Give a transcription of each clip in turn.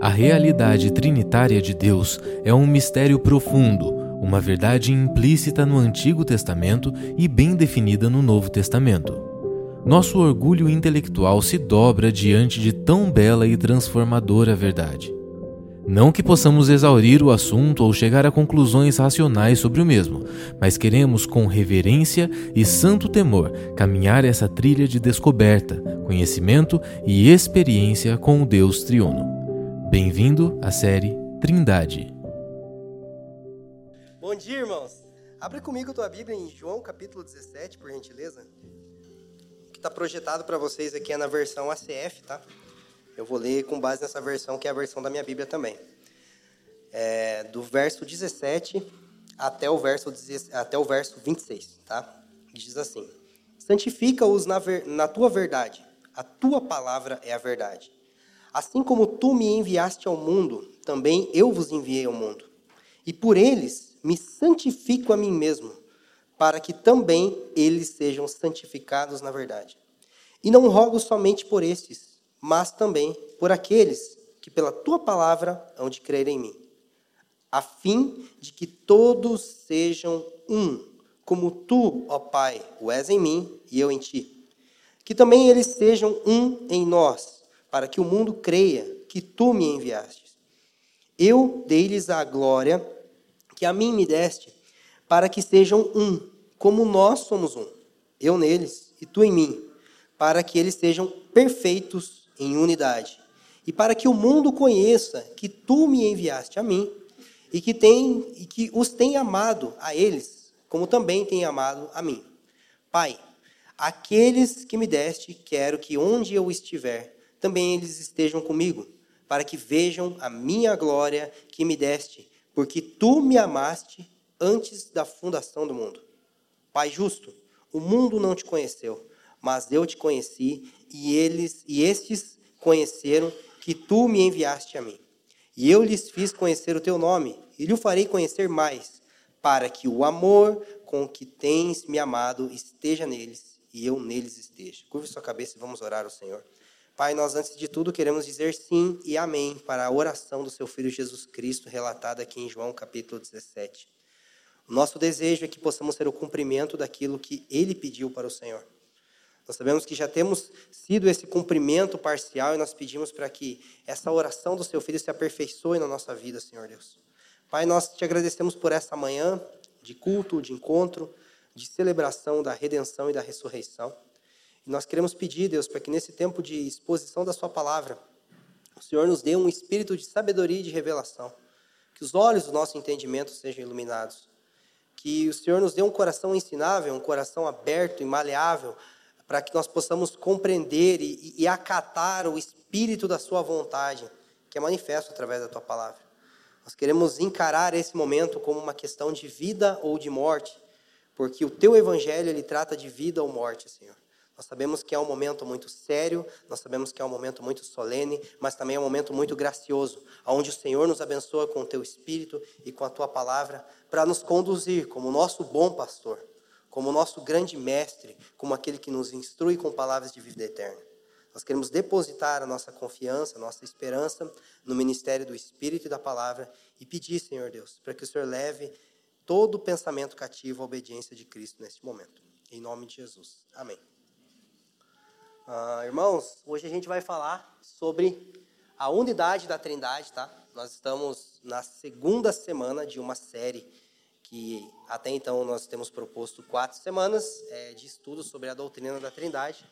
A realidade trinitária de Deus é um mistério profundo, uma verdade implícita no Antigo Testamento e bem definida no Novo Testamento. Nosso orgulho intelectual se dobra diante de tão bela e transformadora verdade. Não que possamos exaurir o assunto ou chegar a conclusões racionais sobre o mesmo, mas queremos, com reverência e santo temor, caminhar essa trilha de descoberta, conhecimento e experiência com o Deus triuno. Bem-vindo à série Trindade. Bom dia, irmãos. Abre comigo tua Bíblia em João capítulo 17, por gentileza. O que está projetado para vocês aqui é na versão ACF, tá? Eu vou ler com base nessa versão, que é a versão da minha Bíblia também. É, do verso 17 até o verso, até o verso 26, tá? Diz assim: Santifica-os na, na tua verdade, a tua palavra é a verdade. Assim como tu me enviaste ao mundo, também eu vos enviei ao mundo. E por eles me santifico a mim mesmo, para que também eles sejam santificados na verdade. E não rogo somente por estes, mas também por aqueles que pela tua palavra hão de crer em mim, a fim de que todos sejam um, como tu, ó Pai, o és em mim e eu em ti. Que também eles sejam um em nós, para que o mundo creia que tu me enviaste. Eu dei-lhes a glória que a mim me deste, para que sejam um, como nós somos um, eu neles e tu em mim, para que eles sejam perfeitos em unidade. E para que o mundo conheça que tu me enviaste a mim e que, tem, e que os tem amado a eles, como também tem amado a mim. Pai, aqueles que me deste, quero que onde eu estiver, também eles estejam comigo, para que vejam a minha glória que me deste, porque tu me amaste antes da fundação do mundo. Pai justo, o mundo não te conheceu, mas eu te conheci e eles e estes conheceram que tu me enviaste a mim. E eu lhes fiz conhecer o teu nome, e lhe farei conhecer mais, para que o amor com que tens me amado esteja neles e eu neles esteja. Curve sua cabeça e vamos orar ao Senhor. Pai, nós antes de tudo queremos dizer sim e amém para a oração do seu filho Jesus Cristo relatada aqui em João capítulo 17. O nosso desejo é que possamos ser o cumprimento daquilo que ele pediu para o Senhor. Nós sabemos que já temos sido esse cumprimento parcial e nós pedimos para que essa oração do seu filho se aperfeiçoe na nossa vida, Senhor Deus. Pai, nós te agradecemos por essa manhã de culto, de encontro, de celebração da redenção e da ressurreição. Nós queremos pedir, Deus, para que nesse tempo de exposição da Sua palavra, o Senhor nos dê um espírito de sabedoria e de revelação. Que os olhos do nosso entendimento sejam iluminados. Que o Senhor nos dê um coração ensinável, um coração aberto e maleável para que nós possamos compreender e, e acatar o espírito da Sua vontade, que é manifesto através da Tua palavra. Nós queremos encarar esse momento como uma questão de vida ou de morte, porque o Teu Evangelho ele trata de vida ou morte, Senhor. Nós sabemos que é um momento muito sério, nós sabemos que é um momento muito solene, mas também é um momento muito gracioso, onde o Senhor nos abençoa com o Teu Espírito e com a Tua palavra, para nos conduzir como nosso bom pastor como nosso grande mestre, como aquele que nos instrui com palavras de vida eterna. Nós queremos depositar a nossa confiança, a nossa esperança no ministério do Espírito e da palavra e pedir, Senhor Deus, para que o Senhor leve todo pensamento cativo à obediência de Cristo neste momento. Em nome de Jesus. Amém. Ah, irmãos, hoje a gente vai falar sobre a unidade da Trindade, tá? Nós estamos na segunda semana de uma série que até então nós temos proposto quatro semanas é, de estudo sobre a doutrina da Trindade.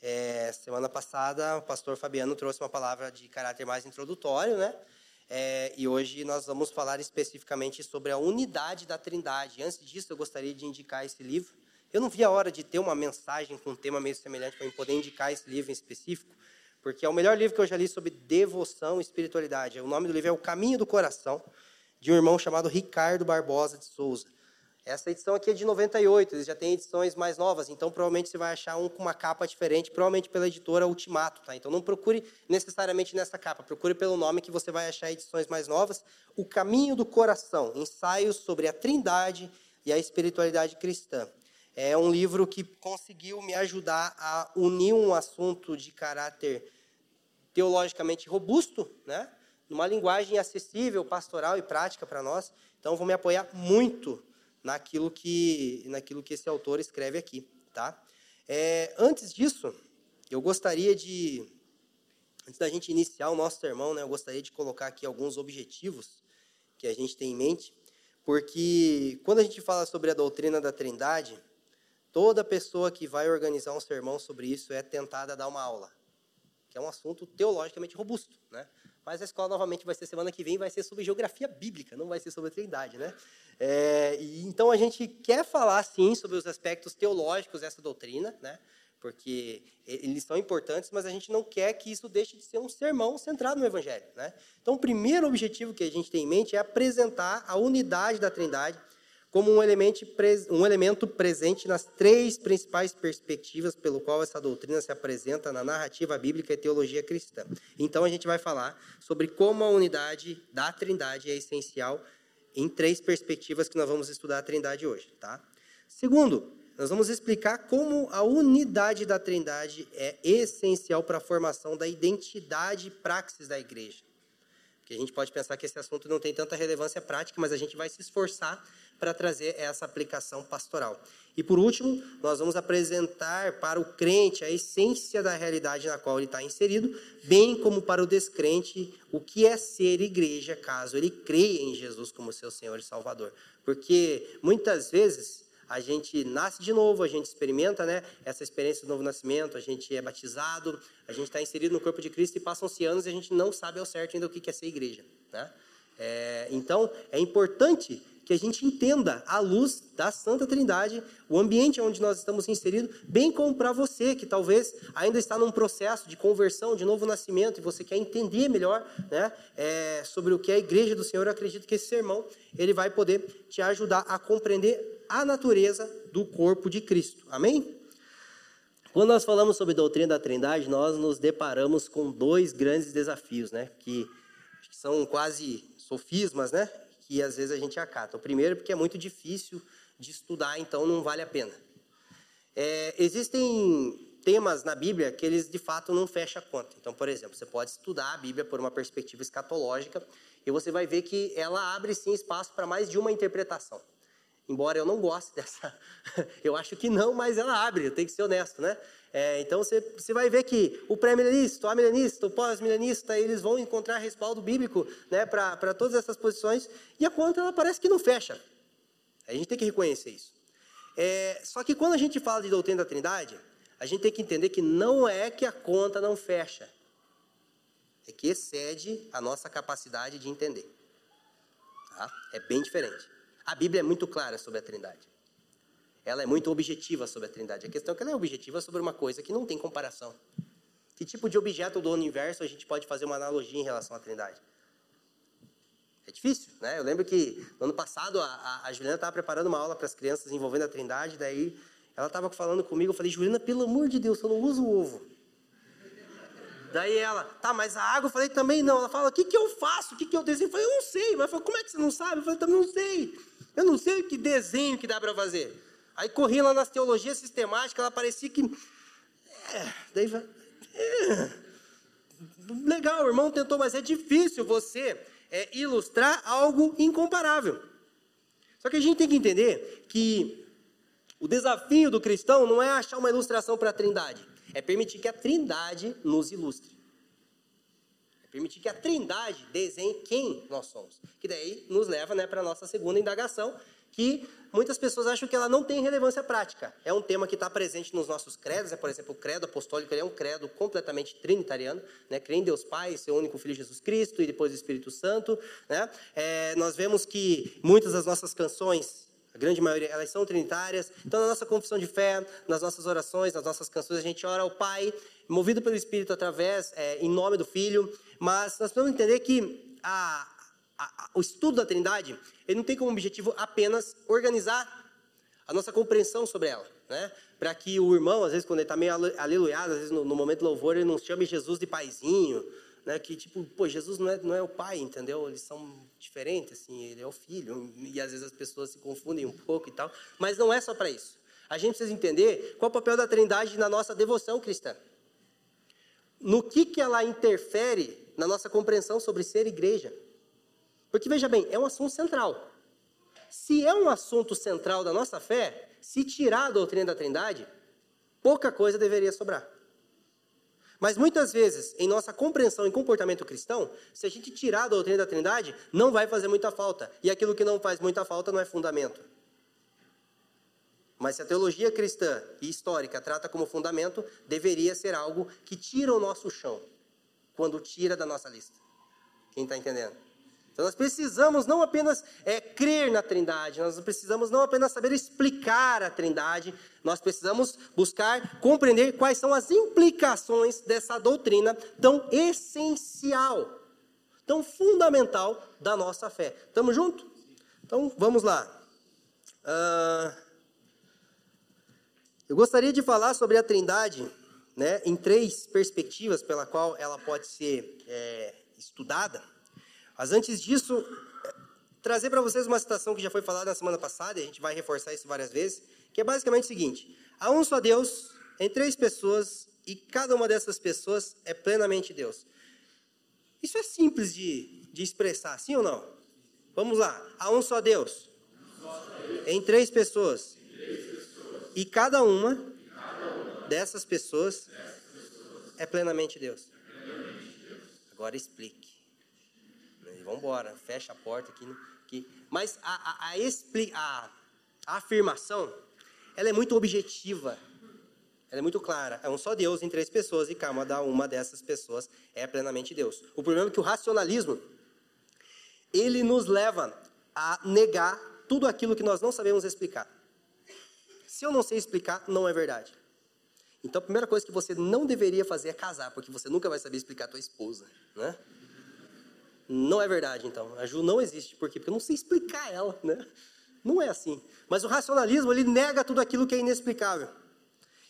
É, semana passada, o pastor Fabiano trouxe uma palavra de caráter mais introdutório, né? É, e hoje nós vamos falar especificamente sobre a unidade da Trindade. Antes disso, eu gostaria de indicar esse livro. Eu não vi a hora de ter uma mensagem com um tema meio semelhante para poder indicar esse livro em específico, porque é o melhor livro que eu já li sobre devoção e espiritualidade. O nome do livro é O Caminho do Coração de um irmão chamado Ricardo Barbosa de Souza. Essa edição aqui é de 98, eles já têm edições mais novas, então provavelmente você vai achar um com uma capa diferente, provavelmente pela editora Ultimato, tá? Então não procure necessariamente nessa capa, procure pelo nome que você vai achar edições mais novas. O Caminho do Coração, ensaios sobre a Trindade e a espiritualidade cristã. É um livro que conseguiu me ajudar a unir um assunto de caráter teologicamente robusto, né? numa linguagem acessível, pastoral e prática para nós. Então, vou me apoiar muito naquilo que, naquilo que esse autor escreve aqui. Tá? É, antes disso, eu gostaria de, antes da gente iniciar o nosso sermão, né, eu gostaria de colocar aqui alguns objetivos que a gente tem em mente, porque quando a gente fala sobre a doutrina da Trindade, toda pessoa que vai organizar um sermão sobre isso é tentada a dar uma aula, que é um assunto teologicamente robusto, né? Mas a escola novamente vai ser semana que vem, vai ser sobre geografia bíblica, não vai ser sobre a Trindade, né? É, e, então a gente quer falar sim sobre os aspectos teológicos dessa doutrina, né? Porque eles são importantes, mas a gente não quer que isso deixe de ser um sermão centrado no Evangelho, né? Então o primeiro objetivo que a gente tem em mente é apresentar a unidade da Trindade como um elemento, um elemento presente nas três principais perspectivas pelo qual essa doutrina se apresenta na narrativa bíblica e teologia cristã. Então a gente vai falar sobre como a unidade da Trindade é essencial em três perspectivas que nós vamos estudar a Trindade hoje, tá? Segundo, nós vamos explicar como a unidade da Trindade é essencial para a formação da identidade e praxis da igreja. Porque a gente pode pensar que esse assunto não tem tanta relevância prática, mas a gente vai se esforçar para trazer essa aplicação pastoral. E por último, nós vamos apresentar para o crente a essência da realidade na qual ele está inserido, bem como para o descrente o que é ser igreja, caso ele creia em Jesus como seu Senhor e Salvador. Porque muitas vezes a gente nasce de novo, a gente experimenta né, essa experiência do novo nascimento, a gente é batizado, a gente está inserido no corpo de Cristo e passam-se anos e a gente não sabe ao certo ainda o que é ser igreja. Né? É, então, é importante que a gente entenda a luz da Santa Trindade, o ambiente onde nós estamos inseridos, bem como para você que talvez ainda está num processo de conversão, de novo nascimento, e você quer entender melhor né, é, sobre o que é a Igreja do Senhor. Eu acredito que esse sermão ele vai poder te ajudar a compreender a natureza do corpo de Cristo. Amém? Quando nós falamos sobre doutrina da Trindade, nós nos deparamos com dois grandes desafios, né, que são quase sofismas, né? Que às vezes a gente acata. O primeiro, porque é muito difícil de estudar, então não vale a pena. É, existem temas na Bíblia que eles de fato não fecham a conta. Então, por exemplo, você pode estudar a Bíblia por uma perspectiva escatológica e você vai ver que ela abre sim espaço para mais de uma interpretação. Embora eu não goste dessa, eu acho que não, mas ela abre, eu tenho que ser honesto, né? É, então você, você vai ver que o pré-milenista, o amilenista, o pós-milenista, eles vão encontrar respaldo bíblico né, para todas essas posições, e a conta ela parece que não fecha. A gente tem que reconhecer isso. É, só que quando a gente fala de doutrina da Trindade, a gente tem que entender que não é que a conta não fecha, é que excede a nossa capacidade de entender. Tá? É bem diferente. A Bíblia é muito clara sobre a Trindade ela é muito objetiva sobre a Trindade. A questão é que ela é objetiva sobre uma coisa que não tem comparação. Que tipo de objeto do universo a gente pode fazer uma analogia em relação à Trindade? É difícil, né? Eu lembro que no ano passado a, a Juliana estava preparando uma aula para as crianças envolvendo a Trindade, daí ela estava falando comigo, eu falei, Juliana, pelo amor de Deus, eu não uso o ovo. Daí ela, tá, mas a água, eu falei, também não. Ela fala, o que, que eu faço? O que, que eu desenho? Eu falei, eu não sei. Mas falou, como é que você não sabe? Eu falei, também não sei. Eu não sei que desenho que dá para fazer. Aí corri lá nas teologias sistemáticas, ela parecia que. É, daí. É, legal, o irmão tentou, mas é difícil você é, ilustrar algo incomparável. Só que a gente tem que entender que o desafio do cristão não é achar uma ilustração para a trindade, é permitir que a trindade nos ilustre. É permitir que a trindade desenhe quem nós somos. Que daí nos leva né, para a nossa segunda indagação, que muitas pessoas acham que ela não tem relevância prática. É um tema que está presente nos nossos credos, é, por exemplo, o credo apostólico, é um credo completamente trinitariano, né? crê em Deus Pai, seu único Filho Jesus Cristo e depois o Espírito Santo. Né? É, nós vemos que muitas das nossas canções, a grande maioria, elas são trinitárias. Então, na nossa confissão de fé, nas nossas orações, nas nossas canções, a gente ora ao Pai, movido pelo Espírito através, é, em nome do Filho. Mas nós precisamos entender que a, a, o estudo da Trindade, ele não tem como objetivo apenas organizar a nossa compreensão sobre ela, né? Para que o irmão, às vezes, quando ele está meio aleluiado, às vezes no, no, momento do louvor, ele não chame Jesus de paizinho, né? Que tipo, pô, Jesus não é, não é o pai, entendeu? Eles são diferentes, assim, ele é o filho, e às vezes as pessoas se confundem um pouco e tal, mas não é só para isso. A gente precisa entender qual é o papel da Trindade na nossa devoção cristã. No que que ela interfere na nossa compreensão sobre ser igreja. Porque veja bem, é um assunto central. Se é um assunto central da nossa fé, se tirar a doutrina da Trindade, pouca coisa deveria sobrar. Mas muitas vezes, em nossa compreensão e comportamento cristão, se a gente tirar a doutrina da Trindade, não vai fazer muita falta. E aquilo que não faz muita falta não é fundamento. Mas se a teologia cristã e histórica trata como fundamento, deveria ser algo que tira o nosso chão, quando tira da nossa lista. Quem está entendendo? Então nós precisamos não apenas é, crer na Trindade, nós precisamos não apenas saber explicar a Trindade, nós precisamos buscar compreender quais são as implicações dessa doutrina tão essencial, tão fundamental da nossa fé. Estamos juntos? Então vamos lá. Uh, eu gostaria de falar sobre a Trindade né, em três perspectivas pela qual ela pode ser é, estudada. Mas antes disso, trazer para vocês uma citação que já foi falada na semana passada, e a gente vai reforçar isso várias vezes, que é basicamente o seguinte: há um só Deus em três pessoas e cada uma dessas pessoas é plenamente Deus. Isso é simples de, de expressar, sim ou não? Vamos lá. Há um só Deus, em três pessoas. E cada uma dessas pessoas é plenamente Deus. Agora explique vamos embora, fecha a porta aqui. aqui. Mas a, a, a, expli, a, a afirmação, ela é muito objetiva. Ela é muito clara. É um só Deus em três pessoas e cada uma dessas pessoas é plenamente Deus. O problema é que o racionalismo, ele nos leva a negar tudo aquilo que nós não sabemos explicar. Se eu não sei explicar, não é verdade. Então, a primeira coisa que você não deveria fazer é casar, porque você nunca vai saber explicar a tua esposa, né? Não é verdade, então. A Ju não existe. Por quê? Porque eu não sei explicar ela, né? Não é assim. Mas o racionalismo, ele nega tudo aquilo que é inexplicável.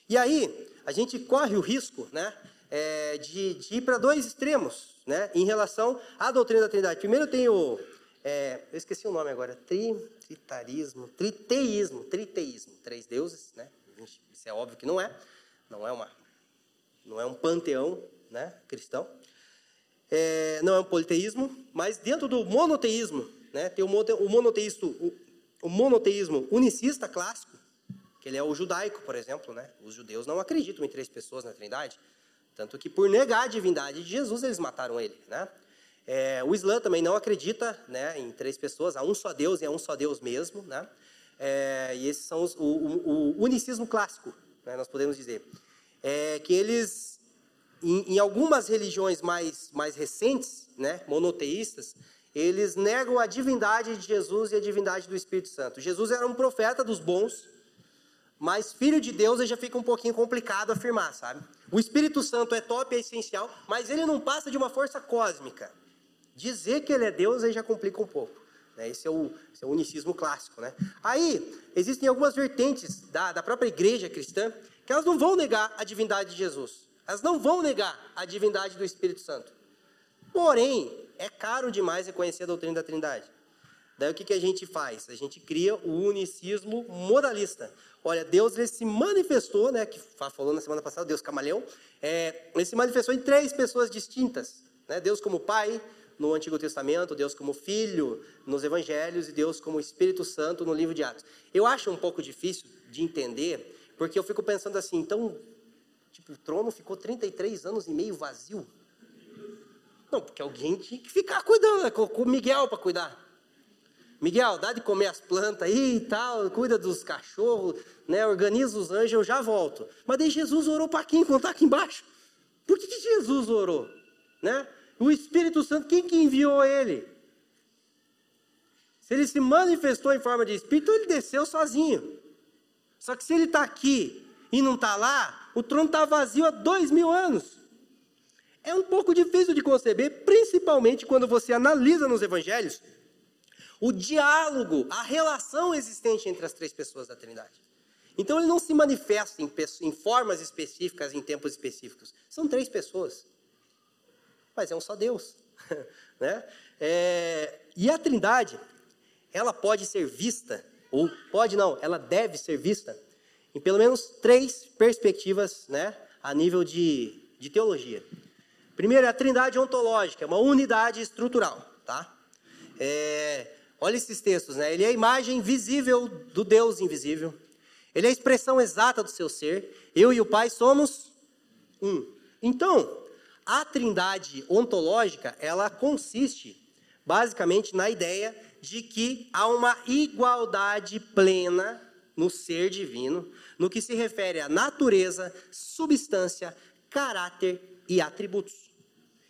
E aí, a gente corre o risco, né? É, de, de, ir para dois extremos, né? Em relação à doutrina da Trindade. Primeiro tem o... É, eu esqueci o nome agora. Tri, tritarismo, triteísmo, triteísmo. Três deuses, né? Isso é óbvio que não é. Não é uma... Não é um panteão, né? Cristão é, não é um politeísmo, mas dentro do monoteísmo, né, tem o, o, monoteísmo, o, o, monoteísmo unicista clássico, que ele é o judaico, por exemplo. Né? Os judeus não acreditam em três pessoas na Trindade, tanto que por negar a divindade de Jesus, eles mataram ele. Né? É, o Islã também não acredita né, em três pessoas, há um só Deus e é um só Deus mesmo. Né? É, e esses são os, o, o, o unicismo clássico, né, nós podemos dizer. É, que eles em, em, algumas religiões mais, mais recentes, né, monoteístas, eles negam a divindade de Jesus e a divindade do Espírito Santo. Jesus era um profeta dos bons, mas filho de Deus já fica um pouquinho complicado afirmar, sabe? O Espírito Santo é top, é essencial, mas ele não passa de uma força cósmica. Dizer que ele é Deus aí já complica um pouco. Né? Esse, é o, esse é o unicismo clássico. Né? Aí, existem algumas vertentes da, da própria igreja cristã que elas não vão negar a divindade de Jesus. Elas não vão negar a divindade do Espírito Santo. Porém, é caro demais reconhecer a doutrina da Trindade. Daí o que, que a gente faz? A gente cria o unicismo modalista. Olha, Deus ele se manifestou, né, que falou na semana passada, Deus camaleão, é, ele se manifestou em três pessoas distintas. Né? Deus como Pai no Antigo Testamento, Deus como Filho nos Evangelhos e Deus como Espírito Santo no livro de Atos. Eu acho um pouco difícil de entender, porque eu fico pensando assim, então o trono ficou 33 anos e meio vazio. Não, porque alguém tinha que ficar cuidando, né? com Miguel para cuidar. Miguel, dá de comer as plantas aí e tal, cuida dos cachorros, né? organiza os anjos, eu já volto. Mas daí Jesus orou para quem quando está aqui embaixo? Por que, que Jesus orou? Né? O Espírito Santo, quem que enviou ele? Se ele se manifestou em forma de Espírito, ele desceu sozinho. Só que se ele está aqui e não está lá, o trono está vazio há dois mil anos. É um pouco difícil de conceber, principalmente quando você analisa nos evangelhos o diálogo, a relação existente entre as três pessoas da Trindade. Então ele não se manifesta em, em formas específicas, em tempos específicos. São três pessoas. Mas é um só Deus. né? É, e a Trindade, ela pode ser vista, ou pode não, ela deve ser vista em pelo menos três perspectivas né, a nível de, de teologia. Primeiro é a trindade ontológica, é uma unidade estrutural, tá? É, olha esses textos, né? Ele é a imagem visível do Deus invisível. Ele é a expressão exata do seu ser. Eu e o Pai somos um. Então, a trindade ontológica, ela consiste basicamente na ideia de que há uma igualdade plena no ser divino, no que se refere à natureza, substância, caráter e atributos.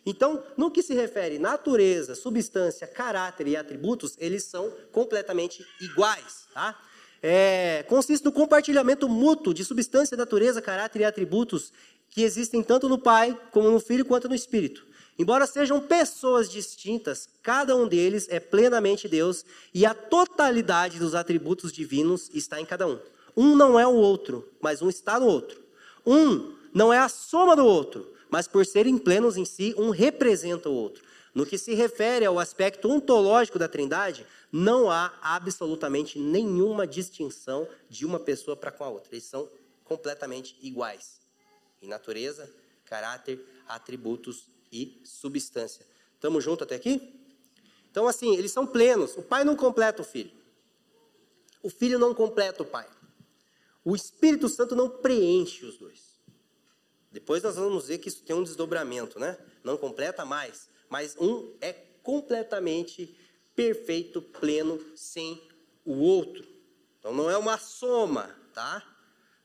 Então, no que se refere natureza, substância, caráter e atributos, eles são completamente iguais. Tá? É, consiste no compartilhamento mútuo de substância, natureza, caráter e atributos que existem tanto no Pai, como no Filho, quanto no Espírito. Embora sejam pessoas distintas, cada um deles é plenamente Deus e a totalidade dos atributos divinos está em cada um. Um não é o outro, mas um está no outro. Um não é a soma do outro, mas por serem plenos em si, um representa o outro. No que se refere ao aspecto ontológico da Trindade, não há absolutamente nenhuma distinção de uma pessoa para com a outra. Eles são completamente iguais em natureza, caráter, atributos e substância. Estamos juntos até aqui? Então, assim, eles são plenos. O pai não completa o filho. O filho não completa o pai. O Espírito Santo não preenche os dois. Depois nós vamos ver que isso tem um desdobramento, né? Não completa mais. Mas um é completamente perfeito, pleno, sem o outro. Então não é uma soma, tá?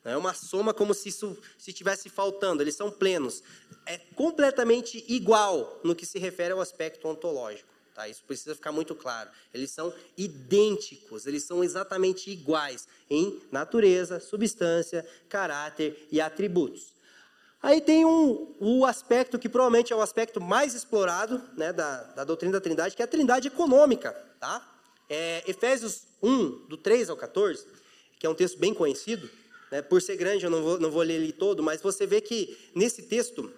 É uma soma como se isso se estivesse faltando, eles são plenos. É completamente igual no que se refere ao aspecto ontológico. Tá? Isso precisa ficar muito claro. Eles são idênticos, eles são exatamente iguais em natureza, substância, caráter e atributos. Aí tem um, o aspecto que provavelmente é o aspecto mais explorado né, da, da doutrina da Trindade, que é a Trindade econômica. Tá? É, Efésios 1, do 3 ao 14, que é um texto bem conhecido, né? Por ser grande, eu não vou, não vou ler ele todo, mas você vê que nesse texto,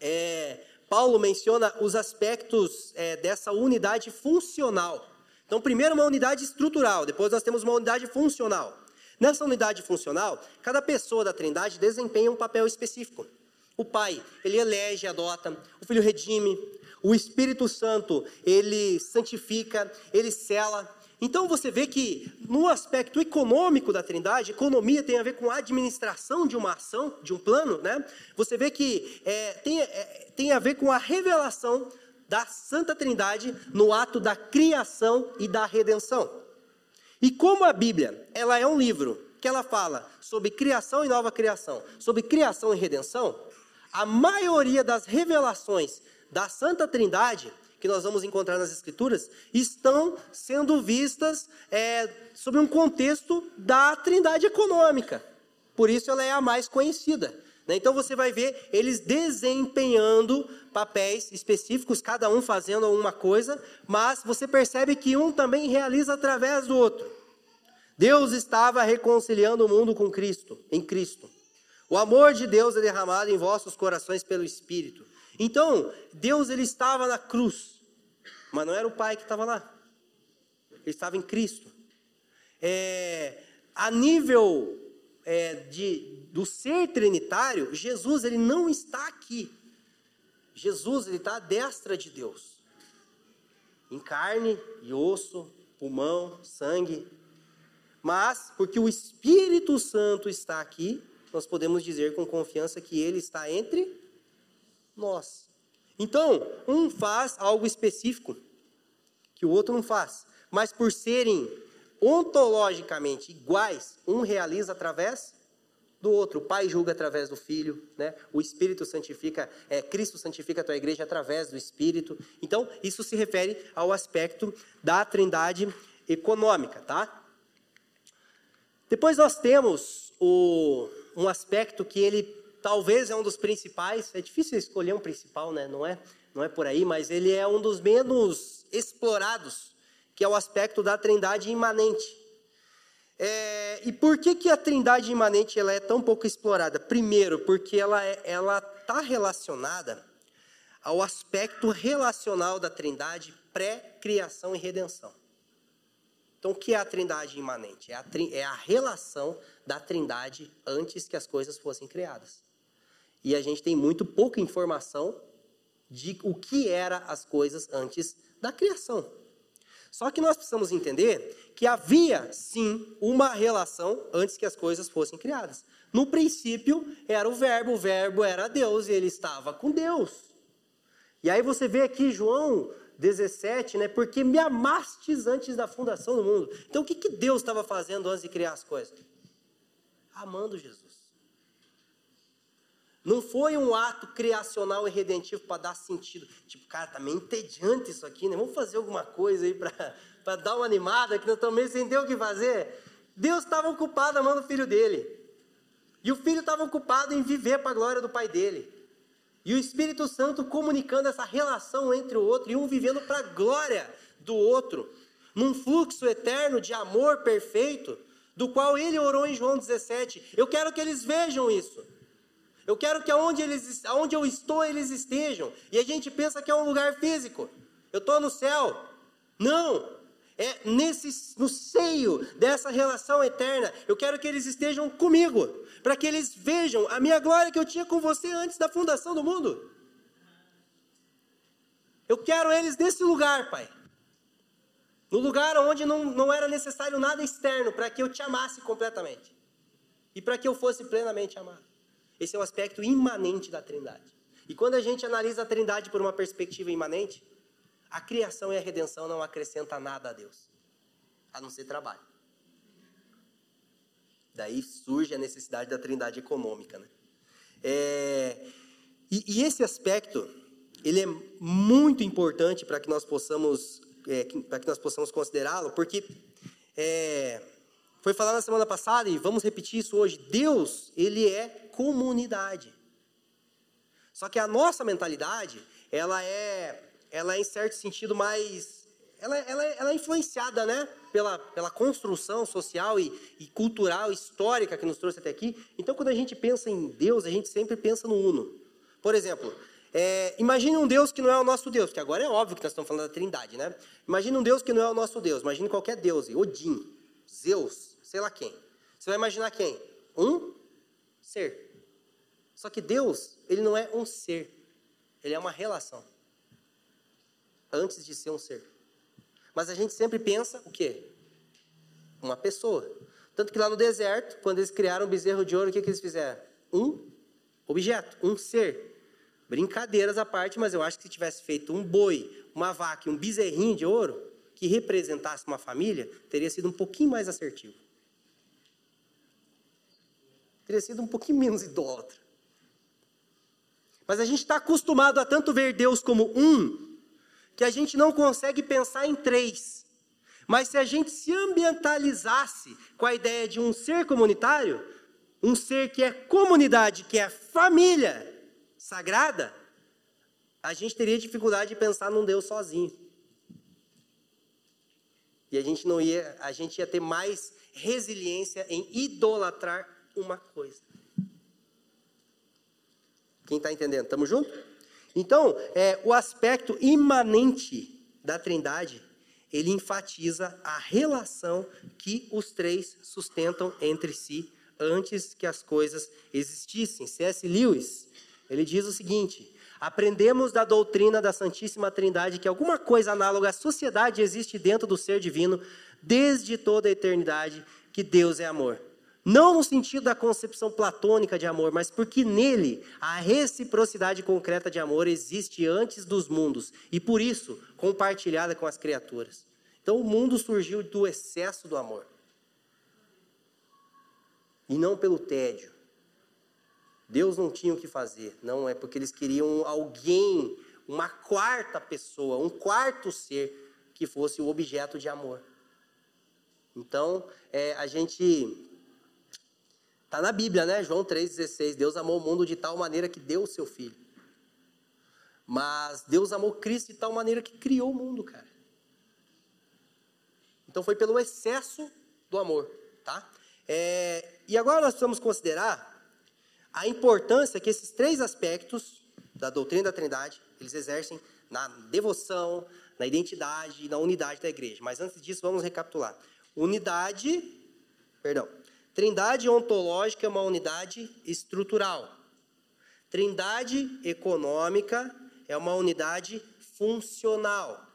é, Paulo menciona os aspectos é, dessa unidade funcional. Então, primeiro uma unidade estrutural, depois nós temos uma unidade funcional. Nessa unidade funcional, cada pessoa da Trindade desempenha um papel específico. O Pai, ele elege, adota, o Filho redime, o Espírito Santo, ele santifica, ele cela, então você vê que no aspecto econômico da Trindade, economia tem a ver com a administração de uma ação, de um plano, né? Você vê que é, tem, é, tem a ver com a revelação da Santa Trindade no ato da criação e da redenção. E como a Bíblia, ela é um livro que ela fala sobre criação e nova criação, sobre criação e redenção, a maioria das revelações da Santa Trindade que nós vamos encontrar nas Escrituras estão sendo vistas é, sob um contexto da trindade econômica. Por isso ela é a mais conhecida. Né? Então você vai ver eles desempenhando papéis específicos, cada um fazendo alguma coisa, mas você percebe que um também realiza através do outro. Deus estava reconciliando o mundo com Cristo, em Cristo. O amor de Deus é derramado em vossos corações pelo Espírito. Então, Deus ele estava na cruz, mas não era o Pai que estava lá. Ele estava em Cristo. É, a nível é, de, do ser trinitário, Jesus ele não está aqui. Jesus ele está à destra de Deus, em carne e osso, pulmão, sangue. Mas porque o Espírito Santo está aqui, nós podemos dizer com confiança que ele está entre nós. Então, um faz algo específico que o outro não faz, mas por serem ontologicamente iguais, um realiza através do outro. O Pai julga através do Filho, né? O Espírito santifica, é, Cristo santifica a tua igreja através do Espírito. Então, isso se refere ao aspecto da Trindade econômica, tá? Depois nós temos o, um aspecto que ele talvez é um dos principais, é difícil escolher um principal, né? não, é, não é por aí, mas ele é um dos menos explorados, que é o aspecto da trindade imanente. É, e por que, que a trindade imanente ela é tão pouco explorada? Primeiro, porque ela é, está relacionada ao aspecto relacional da trindade pré-criação e redenção. Então, o que é a trindade imanente? É a, é a relação da trindade antes que as coisas fossem criadas. E a gente tem muito pouca informação de o que era as coisas antes da criação. Só que nós precisamos entender que havia sim uma relação antes que as coisas fossem criadas. No princípio era o verbo, o verbo era Deus e ele estava com Deus. E aí você vê aqui João 17, né? Porque me amastes antes da fundação do mundo. Então o que, que Deus estava fazendo antes de criar as coisas? Amando Jesus. Não foi um ato criacional e redentivo para dar sentido. Tipo, cara, tá meio entediante isso aqui, né? Vamos fazer alguma coisa aí para dar uma animada, que nós estamos meio sem ter o que fazer. Deus estava ocupado amando o filho dele. E o filho estava ocupado em viver para a glória do pai dele. E o Espírito Santo comunicando essa relação entre o outro e um vivendo para a glória do outro, num fluxo eterno de amor perfeito, do qual ele orou em João 17. Eu quero que eles vejam isso. Eu quero que aonde, eles, aonde eu estou, eles estejam. E a gente pensa que é um lugar físico. Eu estou no céu. Não. É nesse, no seio dessa relação eterna. Eu quero que eles estejam comigo para que eles vejam a minha glória que eu tinha com você antes da fundação do mundo. Eu quero eles nesse lugar, Pai. No lugar onde não, não era necessário nada externo para que eu te amasse completamente. E para que eu fosse plenamente amado. Esse é o aspecto imanente da Trindade. E quando a gente analisa a Trindade por uma perspectiva imanente, a criação e a redenção não acrescenta nada a Deus, a não ser trabalho. Daí surge a necessidade da trindade econômica. Né? É, e, e, esse aspecto ele é muito importante para que nós possamos é, para que nós possamos considerá-lo, porque é, foi falado na semana passada e vamos repetir isso hoje. Deus ele é comunidade. Só que a nossa mentalidade ela é ela é em certo sentido mais ela, ela, ela é influenciada né, pela, pela construção social e, e, cultural, histórica que nos trouxe até aqui. Então, quando a gente pensa em Deus, a gente sempre pensa no Uno. Por exemplo, é, imagine um Deus que não é o nosso Deus, que agora é óbvio que nós estamos falando da Trindade, né? Imagine um Deus que não é o nosso Deus. Imagine qualquer Deus, Odin, Zeus, sei lá quem. Você vai imaginar quem? Um ser. Só que Deus, ele não é um ser, ele é uma relação. Antes de ser um ser. Mas a gente sempre pensa o quê? Uma pessoa. Tanto que lá no deserto, quando eles criaram o bezerro de ouro, o que, que eles fizeram? Um objeto, um ser. Brincadeiras à parte, mas eu acho que se tivesse feito um boi, uma vaca e um bezerrinho de ouro, que representasse uma família, teria sido um pouquinho mais assertivo. Teria sido um pouquinho menos idólatra. Mas a gente está acostumado a tanto ver Deus como um, que a gente não consegue pensar em três. Mas se a gente se ambientalizasse com a ideia de um ser comunitário, um ser que é comunidade, que é família sagrada, a gente teria dificuldade de pensar num Deus sozinho. E a gente não ia, a gente ia ter mais resiliência em idolatrar uma coisa. Quem está entendendo? Estamos juntos? Então, é, o aspecto imanente da Trindade, ele enfatiza a relação que os três sustentam entre si antes que as coisas existissem. C.S. Lewis, ele diz o seguinte: Aprendemos da doutrina da Santíssima Trindade que alguma coisa análoga à sociedade existe dentro do ser divino desde toda a eternidade, que Deus é amor. Não no sentido da concepção platônica de amor, mas porque nele a reciprocidade concreta de amor existe antes dos mundos e por isso compartilhada com as criaturas. Então o mundo surgiu do excesso do amor e não pelo tédio. Deus não tinha o que fazer, não é porque eles queriam alguém, uma quarta pessoa, um quarto ser que fosse o objeto de amor. Então, é, a gente Está na Bíblia, né? João 3,16. Deus amou o mundo de tal maneira que deu o seu filho. Mas Deus amou Cristo de tal maneira que criou o mundo, cara. Então foi pelo excesso do amor, tá? É, e agora nós precisamos considerar a importância que esses três aspectos da doutrina da Trindade eles exercem na devoção, na identidade e na unidade da igreja. Mas antes disso, vamos recapitular. Unidade, perdão, Trindade ontológica é uma unidade estrutural. Trindade econômica é uma unidade funcional.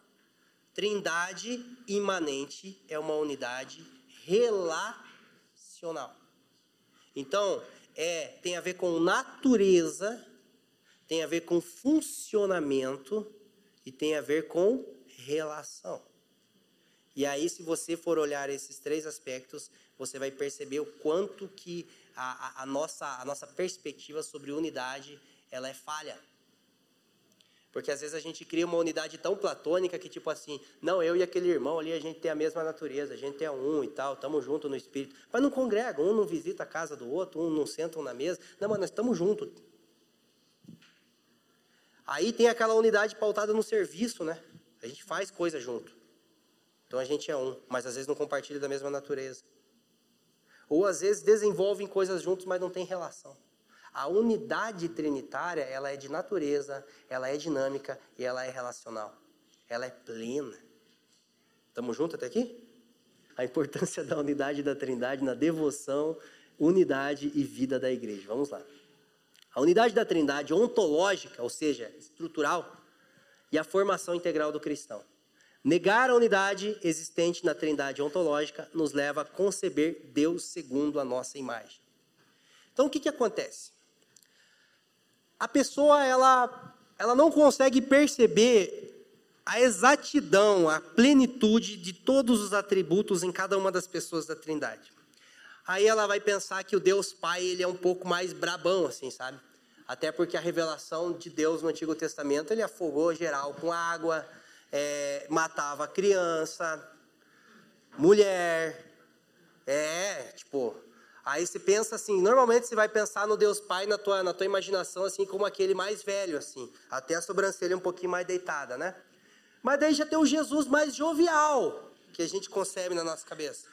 Trindade imanente é uma unidade relacional. Então, é, tem a ver com natureza, tem a ver com funcionamento e tem a ver com relação. E aí, se você for olhar esses três aspectos, você vai perceber o quanto que a, a, a nossa, a nossa perspectiva sobre unidade ela é falha. Porque às vezes a gente cria uma unidade tão platônica que, tipo assim, não, eu e aquele irmão ali, a gente tem a mesma natureza, a gente é um e tal, estamos juntos no espírito. Mas não congrega, um não visita a casa do outro, um não sentam na mesa. Não, mas nós estamos juntos. Aí tem aquela unidade pautada no serviço, né? A gente faz coisa junto. Então a gente é um, mas às vezes não compartilha da mesma natureza. Ou às vezes desenvolvem coisas juntos, mas não tem relação. A unidade trinitária, ela é de natureza, ela é dinâmica e ela é relacional. Ela é plena. Estamos juntos até aqui? A importância da unidade da Trindade na devoção, unidade e vida da igreja. Vamos lá. A unidade da Trindade ontológica, ou seja, estrutural, e a formação integral do cristão. Negar a unidade existente na Trindade ontológica nos leva a conceber Deus segundo a nossa imagem. Então, o que, que acontece? a pessoa ela, ela não consegue perceber a exatidão, a plenitude de todos os atributos em cada uma das pessoas da Trindade. Aí ela vai pensar que o Deus Pai ele é um pouco mais brabão, assim, sabe? Até porque a revelação de Deus no Antigo Testamento ele afogou geral com água, é, matava criança, mulher, é, tipo, Aí você pensa assim, normalmente você vai pensar no Deus Pai na tua, na tua imaginação assim como aquele mais velho assim, até a sobrancelha um pouquinho mais deitada, né? Mas daí já tem o Jesus mais jovial que a gente concebe na nossa cabeça.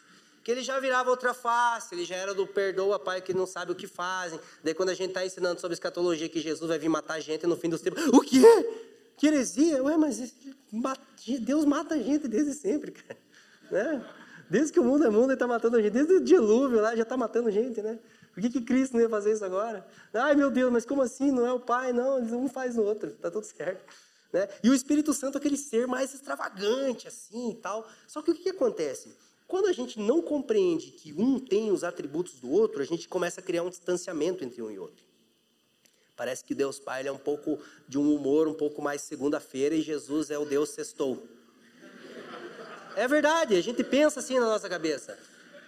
Que ele já virava outra face, ele já era do perdoa pai que não sabe o que fazem. Daí quando a gente está ensinando sobre escatologia que Jesus vai vir matar a gente no fim dos tempos, o quê? Que heresia? Ué, mas Deus mata a gente desde sempre, cara. Né? Desde que o mundo é mundo, ele está matando gente. Desde o dilúvio lá, já está matando gente, né? Por que, que Cristo não ia fazer isso agora? Ai, meu Deus, mas como assim? Não é o Pai? Não, um faz no outro. Está tudo certo. Né? E o Espírito Santo é aquele ser mais extravagante, assim e tal. Só que o que, que acontece? Quando a gente não compreende que um tem os atributos do outro, a gente começa a criar um distanciamento entre um e outro. Parece que Deus Pai é um pouco de um humor um pouco mais segunda-feira e Jesus é o Deus sextou. É verdade, a gente pensa assim na nossa cabeça.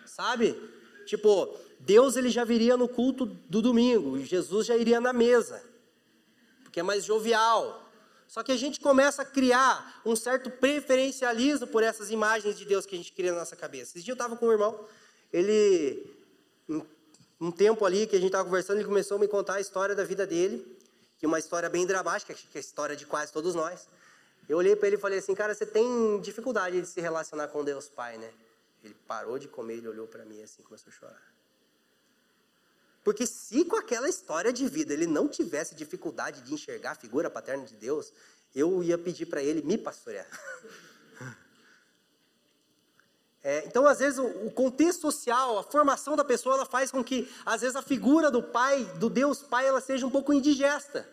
Sabe? Tipo, Deus ele já viria no culto do domingo, Jesus já iria na mesa. Porque é mais jovial. Só que a gente começa a criar um certo preferencialismo por essas imagens de Deus que a gente cria na nossa cabeça. Esse dia eu estava com um irmão, ele, um tempo ali que a gente estava conversando, ele começou a me contar a história da vida dele, que é uma história bem dramática, que é a história de quase todos nós. Eu olhei para ele e falei assim, cara, você tem dificuldade de se relacionar com Deus Pai, né? Ele parou de comer, ele olhou para mim assim, começou a chorar. Porque se com aquela história de vida ele não tivesse dificuldade de enxergar a figura paterna de Deus, eu ia pedir para ele me pastorear. É, então, às vezes, o, o, contexto social, a formação da pessoa, ela faz com que, às vezes, a figura do pai, do Deus Pai, ela seja um pouco indigesta.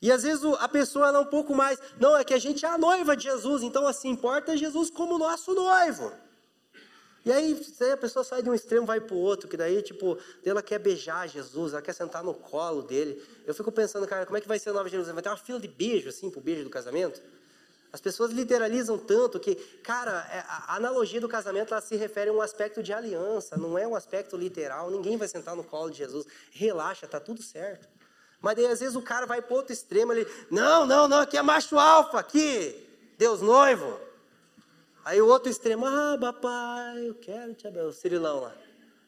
E às vezes a pessoa ela é um pouco mais, não, é que a gente é a noiva de Jesus, então assim, importa Jesus como nosso noivo. E aí, aí a pessoa sai de um extremo vai para o outro, que daí, tipo, ela quer beijar Jesus, ela quer sentar no colo dele. Eu fico pensando, cara, como é que vai ser a nova Jerusalém? Vai ter uma fila de beijo, assim, pro beijo do casamento? As pessoas literalizam tanto que, cara, é, a analogia do casamento ela se refere a um aspecto de aliança, não é um aspecto literal. Ninguém vai sentar no colo de Jesus. Relaxa, tá tudo certo. Mas daí às vezes o cara vai para outro extremo, ele, não, não, não, aqui é macho alfa, aqui, Deus noivo. Aí o outro extremo, ah, papai, eu quero te abençoar. O Cirilão lá.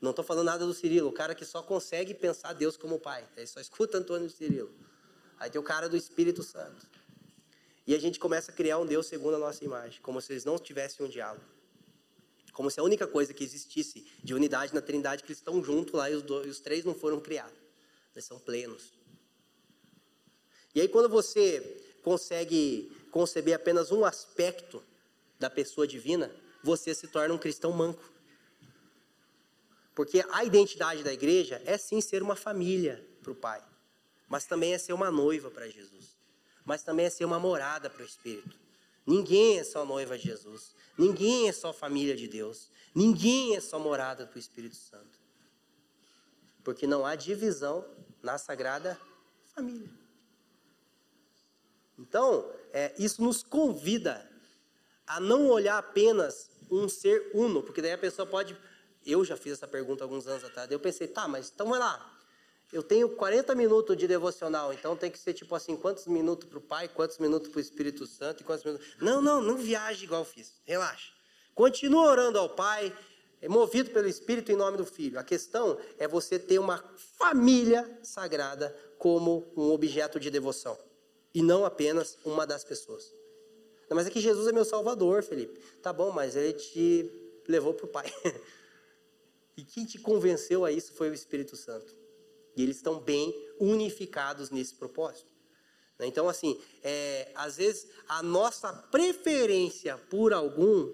Não estou falando nada do Cirilo, o cara que só consegue pensar Deus como pai. Ele só escuta Antônio Cirilo. Aí tem o cara do Espírito Santo. E a gente começa a criar um Deus segundo a nossa imagem, como se eles não tivessem um diálogo. Como se a única coisa que existisse de unidade na Trindade, que eles estão juntos lá e os, dois, os três não foram criados. Eles são plenos. E aí, quando você consegue conceber apenas um aspecto da pessoa divina, você se torna um cristão manco. Porque a identidade da igreja é sim ser uma família para o Pai, mas também é ser uma noiva para Jesus. Mas também é ser uma morada para o Espírito. Ninguém é só noiva de Jesus. Ninguém é só família de Deus. Ninguém é só morada para o Espírito Santo. Porque não há divisão na Sagrada Família. Então, é, isso nos convida a não olhar apenas um ser uno, porque daí a pessoa pode. Eu já fiz essa pergunta alguns anos atrás. Eu pensei, tá, mas então vai lá. Eu tenho 40 minutos de devocional, então tem que ser tipo assim: quantos minutos para o Pai, quantos minutos para o Espírito Santo e quantos minutos. Não, não, não viaje igual eu fiz. Relaxa. Continua orando ao Pai, é movido pelo Espírito em nome do Filho. A questão é você ter uma família sagrada como um objeto de devoção e não apenas uma das pessoas. Não, mas é que Jesus é meu Salvador, Felipe. Tá bom, mas ele te levou para o Pai. e quem te convenceu a isso foi o Espírito Santo. E eles estão bem unificados nesse propósito. Né? Então, assim, é, às vezes a nossa preferência por algum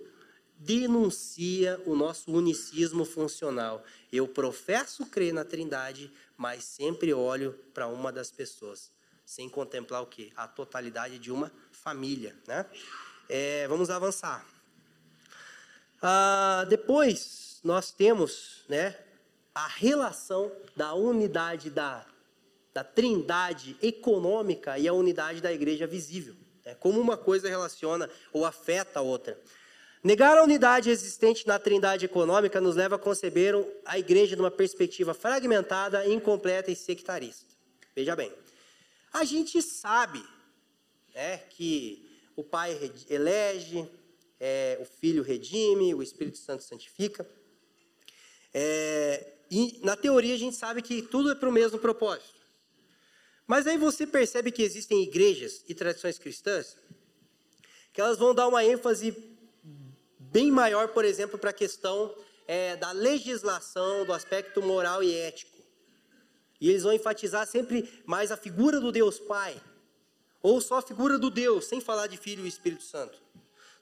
denuncia o nosso unicismo funcional. Eu professo crer na Trindade, mas sempre olho para uma das pessoas, sem contemplar o que? A totalidade de uma família, né? É, vamos avançar. Ah, depois nós temos, né, a relação da unidade da, da Trindade econômica e a unidade da igreja visível. Né? Como uma coisa relaciona ou afeta a outra. Negar a unidade existente na trindade econômica nos leva a conceber a igreja numa perspectiva fragmentada, incompleta e sectarista. Veja bem, a gente sabe né, que o Pai elege, é, o Filho redime, o Espírito Santo santifica. É, e na teoria a gente sabe que tudo é para o mesmo propósito. Mas aí você percebe que existem igrejas e tradições cristãs que elas vão dar uma ênfase bem maior, por exemplo, para a questão é, da legislação, do aspecto moral e ético. E eles vão enfatizar sempre mais a figura do Deus Pai, ou só a figura do Deus, sem falar de Filho e Espírito Santo.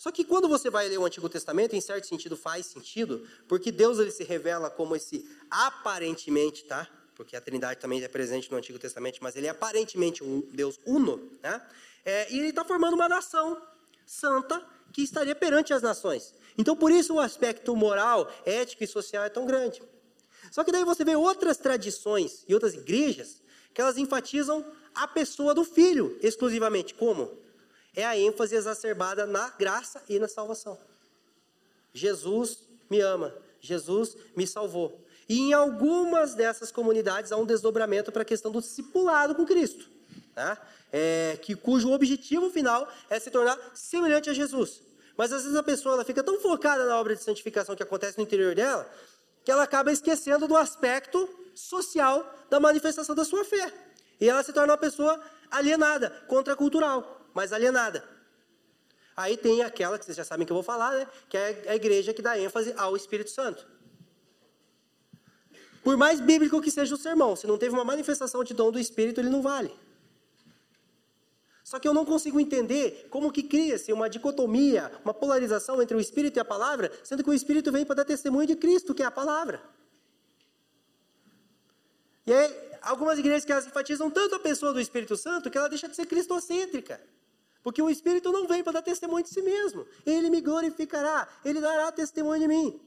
Só que quando você vai ler o Antigo Testamento, em certo sentido faz sentido, porque Deus ele se revela como esse aparentemente, tá? Porque a Trindade também é presente no Antigo Testamento, mas ele é aparentemente um Deus uno, né? É, e ele está formando uma nação santa que estaria perante as nações. Então, por isso o aspecto moral, ético e social é tão grande. Só que daí você vê outras tradições e outras igrejas que elas enfatizam a pessoa do filho exclusivamente. Como? É a ênfase exacerbada na graça e na salvação. Jesus me ama, Jesus me salvou. E em algumas dessas comunidades há um desdobramento para a questão do discipulado com Cristo, né? é, que, cujo objetivo final é se tornar semelhante a Jesus. Mas às vezes a pessoa ela fica tão focada na obra de santificação que acontece no interior dela, que ela acaba esquecendo do aspecto social da manifestação da sua fé. E ela se torna uma pessoa alienada, contracultural, mas alienada. Aí tem aquela que vocês já sabem que eu vou falar, né? Que é a igreja que dá ênfase ao Espírito Santo. Por mais bíblico que seja o sermão, se não teve uma manifestação de dom do Espírito, ele não vale. Só que eu não consigo entender como que cria-se uma dicotomia, uma polarização entre o Espírito e a palavra, sendo que o Espírito vem para dar testemunho de Cristo, que é a palavra. E aí, algumas igrejas que elas enfatizam tanto a pessoa do Espírito Santo que ela deixa de ser cristocêntrica. Porque o Espírito não vem para dar testemunho de si mesmo. Ele me glorificará, ele dará testemunho de mim.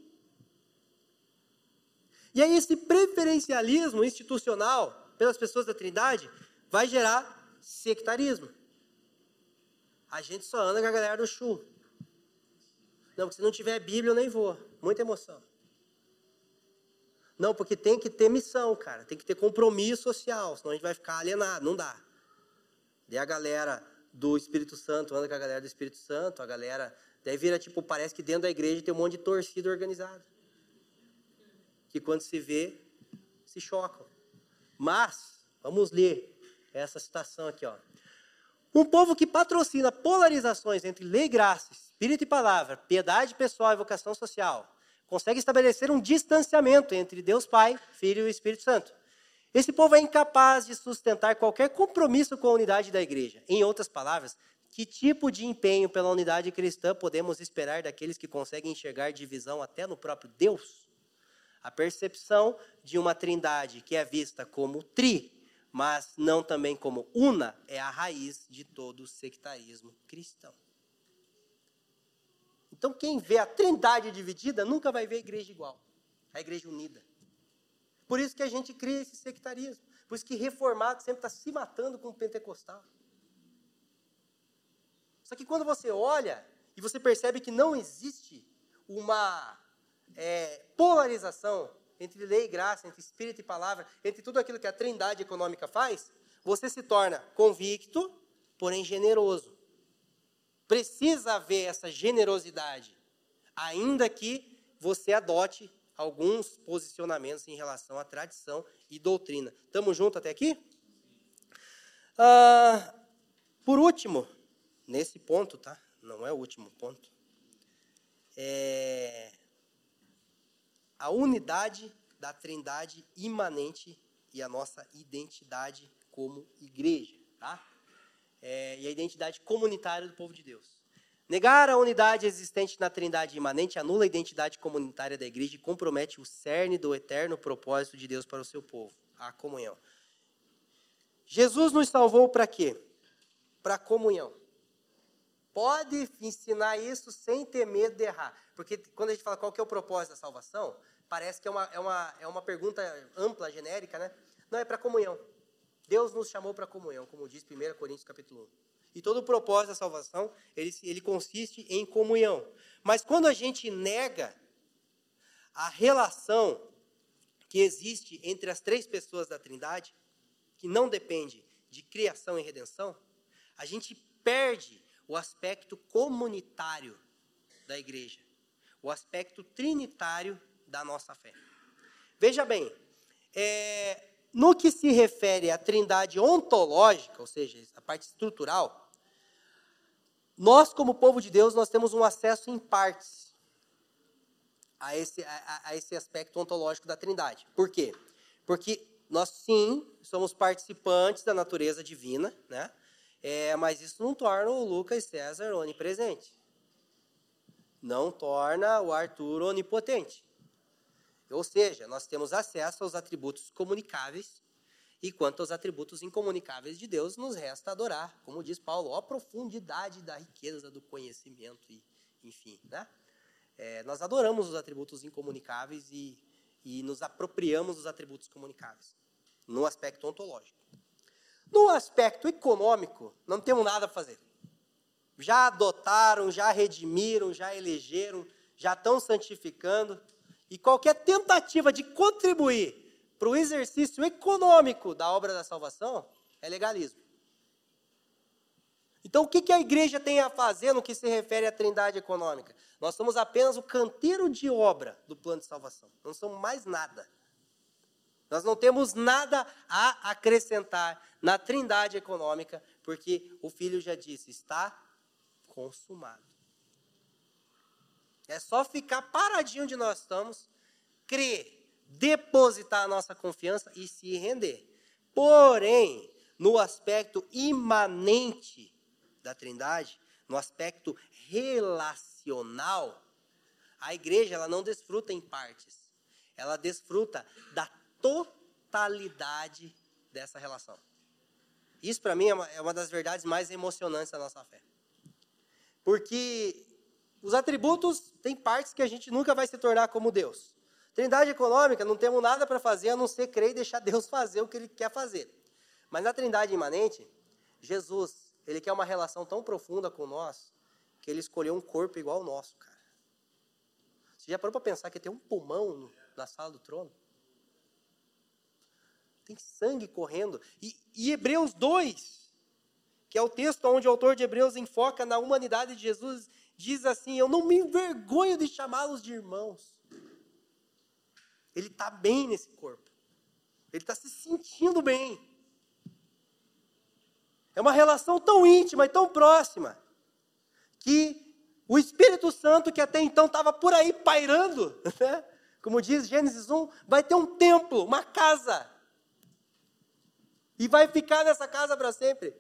E aí, esse preferencialismo institucional pelas pessoas da Trindade vai gerar sectarismo. A gente só anda com a galera do chu. Não, porque se não tiver Bíblia eu nem vou. Muita emoção. Não, porque tem que ter missão, cara. Tem que ter compromisso social, senão a gente vai ficar alienado. Não dá. Daí a galera do Espírito Santo anda com a galera do Espírito Santo, a galera. Daí vira tipo, parece que dentro da igreja tem um monte de torcida organizada. Que quando se vê, se chocam. Mas, vamos ler essa citação aqui, ó. Um povo que patrocina polarizações entre lei e graça, espírito e palavra, piedade pessoal e vocação social, consegue estabelecer um distanciamento entre Deus Pai, Filho e Espírito Santo. Esse povo é incapaz de sustentar qualquer compromisso com a unidade da igreja. Em outras palavras, que tipo de empenho pela unidade cristã podemos esperar daqueles que conseguem enxergar divisão até no próprio Deus? A percepção de uma trindade que é vista como tri mas não também como una, é a raiz de todo o sectarismo cristão. Então, quem vê a trindade dividida nunca vai ver a igreja igual, a igreja unida. Por isso que a gente cria esse sectarismo. Por isso que reformado sempre está se matando com o pentecostal. Só que quando você olha e você percebe que não existe uma é, polarização entre lei e graça, entre espírito e palavra, entre tudo aquilo que a trindade econômica faz, você se torna convicto, porém generoso. Precisa haver essa generosidade, ainda que você adote alguns posicionamentos em relação à tradição e doutrina. Estamos juntos até aqui? Ah, por último, nesse ponto, tá? Não é o último ponto. É a unidade da Trindade imanente e a nossa identidade como igreja, tá? É, e a identidade comunitária do povo de Deus. Negar a unidade existente na Trindade imanente anula a identidade comunitária da igreja e compromete o cerne do eterno propósito de Deus para o seu povo, a comunhão. Jesus nos salvou para quê? Para a comunhão. Pode ensinar isso sem ter medo de errar. Porque quando a gente fala qual que é o propósito da salvação, parece que é uma, é uma, é uma pergunta ampla, genérica, né? Não, é para comunhão. Deus nos chamou para comunhão, como diz 1 Coríntios capítulo 1. E todo o propósito da salvação, ele, ele consiste em comunhão. Mas quando a gente nega a relação que existe entre as três pessoas da Trindade, que não depende de criação e redenção, a gente perde o aspecto comunitário da igreja, o aspecto trinitário da nossa fé. Veja bem, é, no que se refere à trindade ontológica, ou seja, a parte estrutural, nós, como povo de Deus, nós temos um acesso em partes a esse, a, a esse aspecto ontológico da trindade. Por quê? Porque nós, sim, somos participantes da natureza divina, né? É, mas isso não torna o Lucas César onipresente. Não torna o Arthur onipotente. Ou seja, nós temos acesso aos atributos comunicáveis, e quanto aos atributos incomunicáveis de Deus, nos resta adorar, como diz Paulo, a profundidade da riqueza do conhecimento, e, enfim. Né? É, nós adoramos os atributos incomunicáveis e, e nos apropriamos dos atributos comunicáveis, no aspecto ontológico. No aspecto econômico, não temos nada a fazer. Já adotaram, já redimiram, já elegeram, já estão santificando. E qualquer tentativa de contribuir para o exercício econômico da obra da salvação é legalismo. Então, o que a igreja tem a fazer no que se refere à trindade econômica? Nós somos apenas o canteiro de obra do plano de salvação. Não somos mais nada. Nós não temos nada a acrescentar na trindade econômica, porque o filho já disse: está consumado. É só ficar paradinho onde nós estamos, crer, depositar a nossa confiança e se render. Porém, no aspecto imanente da Trindade, no aspecto relacional, a igreja ela não desfruta em partes. Ela desfruta da totalidade dessa relação. Isso, para mim, é uma, é uma das verdades mais emocionantes da nossa fé. Porque os atributos têm partes que a gente nunca vai se tornar como Deus. Trindade econômica, não temos nada para fazer a não ser crer e deixar Deus fazer o que Ele quer fazer. Mas na Trindade imanente, Jesus, Ele quer uma relação tão profunda com nós, que Ele escolheu um corpo igual ao nosso, cara. Você já parou para pensar que tem um pulmão na sala do trono? Tem sangue correndo. E, e Hebreus 2, que é o texto onde o autor de Hebreus enfoca na humanidade de Jesus, diz assim: Eu não me envergonho de chamá-los de irmãos. Ele está bem nesse corpo. Ele está se sentindo bem. É uma relação tão íntima e tão próxima que o Espírito Santo, que até então estava por aí pairando, né? como diz Gênesis 1, vai ter um templo, uma casa. E vai ficar nessa casa para sempre.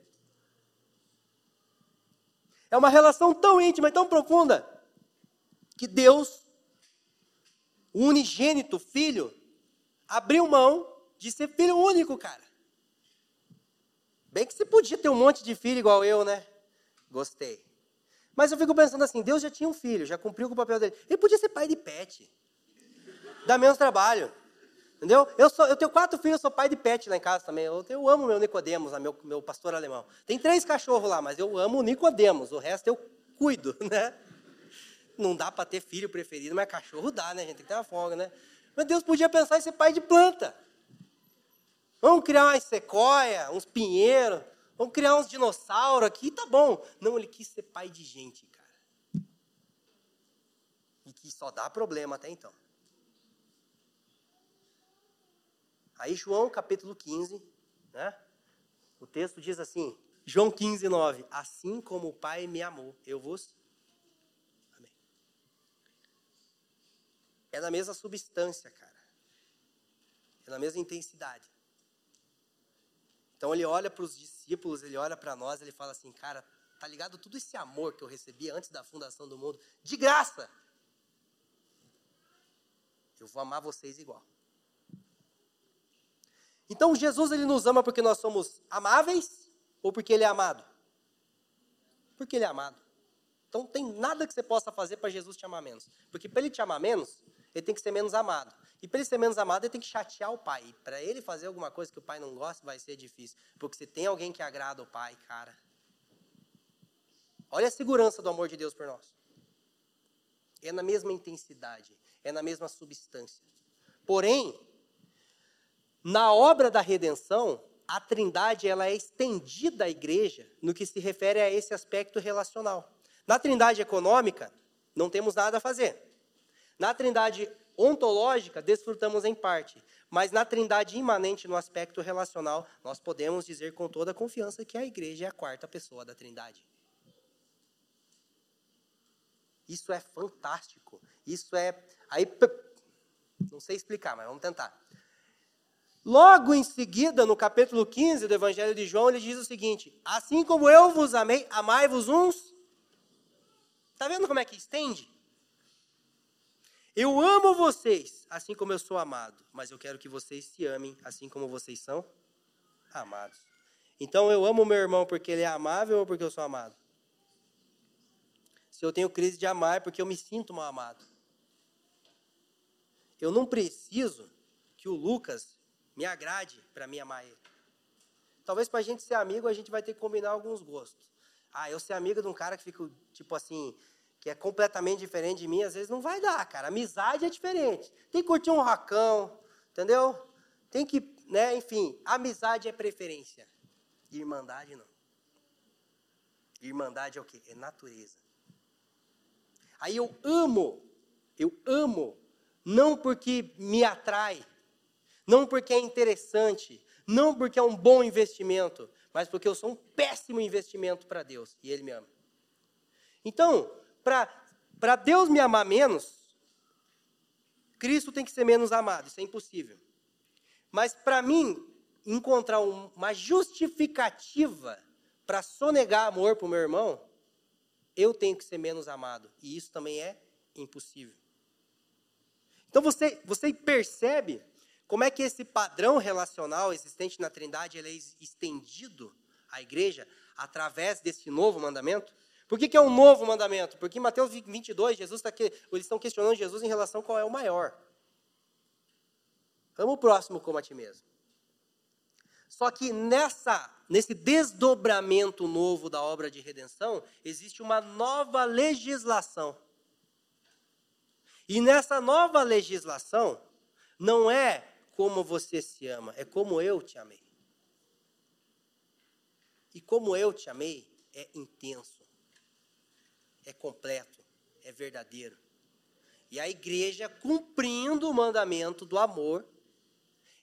É uma relação tão íntima e tão profunda que Deus unigênito filho abriu mão de ser filho único, cara. Bem que você podia ter um monte de filho igual eu, né? Gostei. Mas eu fico pensando assim, Deus já tinha um filho, já cumpriu com o papel dele. Ele podia ser pai de pet. Dá menos trabalho. Entendeu? Eu, sou, eu tenho quatro filhos, sou pai de pet lá em casa também. Eu, eu amo meu Nicodemos, meu, meu pastor alemão. Tem três cachorros lá, mas eu amo o Nicodemos. O resto eu cuido, né? Não dá para ter filho preferido, mas cachorro dá, né? A gente tem que ter uma folga, né? Mas Deus podia pensar em ser pai de planta. Vamos criar umas sequoia, uns pinheiros, vamos criar uns dinossauros aqui, tá bom. Não, ele quis ser pai de gente, cara. E que só dá problema até então. Aí João capítulo 15, né? O texto diz assim, João 15, 9. Assim como o Pai me amou, eu vos É na mesma substância, cara. É na mesma intensidade. Então ele olha para os discípulos, ele olha para nós, ele fala assim, cara, tá ligado tudo esse amor que eu recebi antes da fundação do mundo, de graça. Eu vou amar vocês igual. Então Jesus ele nos ama porque nós somos amáveis ou porque ele é amado? Porque ele é amado. Então não tem nada que você possa fazer para Jesus te amar menos. Porque para ele te amar menos, ele tem que ser menos amado. E para ele ser menos amado, ele tem que chatear o pai. Para ele fazer alguma coisa que o pai não gosta, vai ser difícil. Porque se tem alguém que agrada o pai, cara. Olha a segurança do amor de Deus por nós. É na mesma intensidade, é na mesma substância. Porém, na obra da redenção, a Trindade ela é estendida à igreja no que se refere a esse aspecto relacional. Na Trindade econômica, não temos nada a fazer. Na Trindade ontológica, desfrutamos em parte. Mas na trindade imanente, no aspecto relacional, nós podemos dizer com toda confiança que a igreja é a quarta pessoa da trindade. Isso é fantástico. Isso é. Aí, não sei explicar, mas vamos tentar. Logo em seguida, no capítulo 15 do Evangelho de João, ele diz o seguinte: Assim como eu vos amei, amai-vos uns. Está vendo como é que estende? Eu amo vocês, assim como eu sou amado, mas eu quero que vocês se amem, assim como vocês são amados. Então eu amo meu irmão porque ele é amável ou porque eu sou amado? Se eu tenho crise de amar é porque eu me sinto mal amado. Eu não preciso que o Lucas me agrade para me amar ele. Talvez para a gente ser amigo a gente vai ter que combinar alguns gostos. Ah, eu ser amigo de um cara que fica tipo assim, que é completamente diferente de mim, às vezes não vai dar, cara. Amizade é diferente. Tem que curtir um racão, entendeu? Tem que, né, enfim, amizade é preferência. Irmandade não. Irmandade é o quê? É natureza. Aí eu amo, eu amo, não porque me atrai, não porque é interessante, não porque é um bom investimento, mas porque eu sou um péssimo investimento para Deus e Ele me ama. Então, para Deus me amar menos, Cristo tem que ser menos amado, isso é impossível. Mas para mim, encontrar uma justificativa para sonegar amor para o meu irmão, eu tenho que ser menos amado. E isso também é impossível. Então você, você percebe como é que esse padrão relacional existente na Trindade ele é estendido à igreja através desse novo mandamento? Por que, que é um novo mandamento? Porque em Mateus 22, Jesus tá aqui, eles estão questionando Jesus em relação a qual é o maior. Amo o próximo como a ti mesmo. Só que nessa, nesse desdobramento novo da obra de redenção, existe uma nova legislação. E nessa nova legislação, não é como você se ama, é como eu te amei. E como eu te amei é intenso é completo, é verdadeiro. E a igreja, cumprindo o mandamento do amor,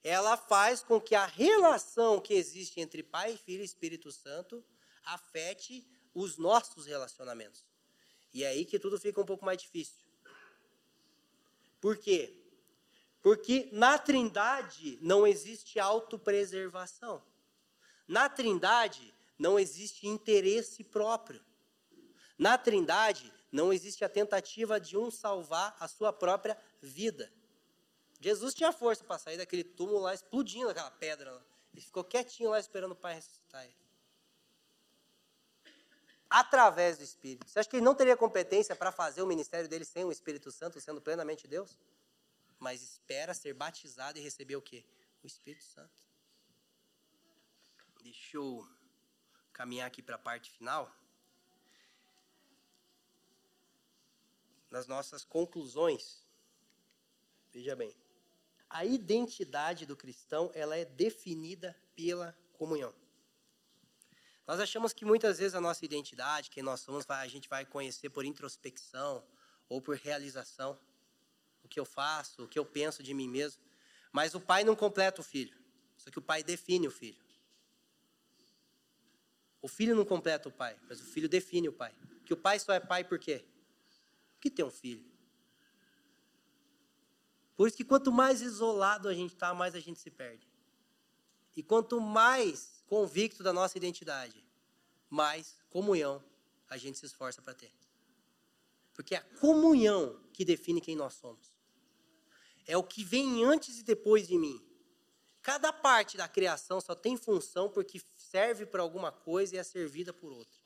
ela faz com que a relação que existe entre Pai, Filho e Espírito Santo afete os nossos relacionamentos. E é aí que tudo fica um pouco mais difícil. Por quê? Porque na Trindade não existe autopreservação. Na Trindade não existe interesse próprio. Na Trindade, não existe a tentativa de um salvar a sua própria vida. Jesus tinha força para sair daquele túmulo lá, explodindo aquela pedra lá. Ele ficou quietinho lá esperando o Pai ressuscitar ele. através do Espírito. Você acha que ele não teria competência para fazer o ministério dele sem o Espírito Santo, sendo plenamente Deus? Mas espera ser batizado e receber o quê? O Espírito Santo. Deixa eu caminhar aqui para a parte final. Nas nossas conclusões. Veja bem. A identidade do cristão, ela é definida pela comunhão. Nós achamos que muitas vezes a nossa identidade, quem nós somos, a gente vai conhecer por introspecção ou por realização. O que eu faço, o que eu penso de mim mesmo. Mas o pai não completa o filho. Só que o pai define o filho. O filho não completa o pai, mas o filho define o pai. Que o pai só é pai por quê? Porque tem um filho. Por isso que quanto mais isolado a gente está, mais a gente se perde. E quanto mais convicto da nossa identidade, mais comunhão a gente se esforça para ter. Porque é a comunhão que define quem nós somos. É o que vem antes e depois de mim. Cada parte da criação só tem função porque serve para alguma coisa e é servida por outra.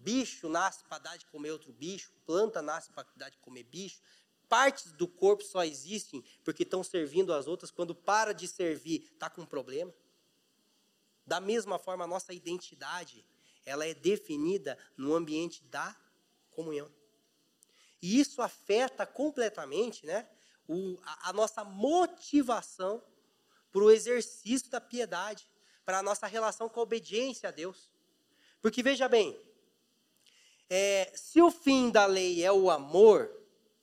Bicho nasce para dar de comer outro bicho, planta nasce para dar de comer bicho, partes do corpo só existem porque estão servindo as outras. Quando para de servir, está com um problema. Da mesma forma, a nossa identidade, ela é definida no ambiente da comunhão. E isso afeta completamente né, o, a, a nossa motivação para o exercício da piedade, para a nossa relação com a obediência a Deus. Porque veja bem, é, se o fim da lei é o amor,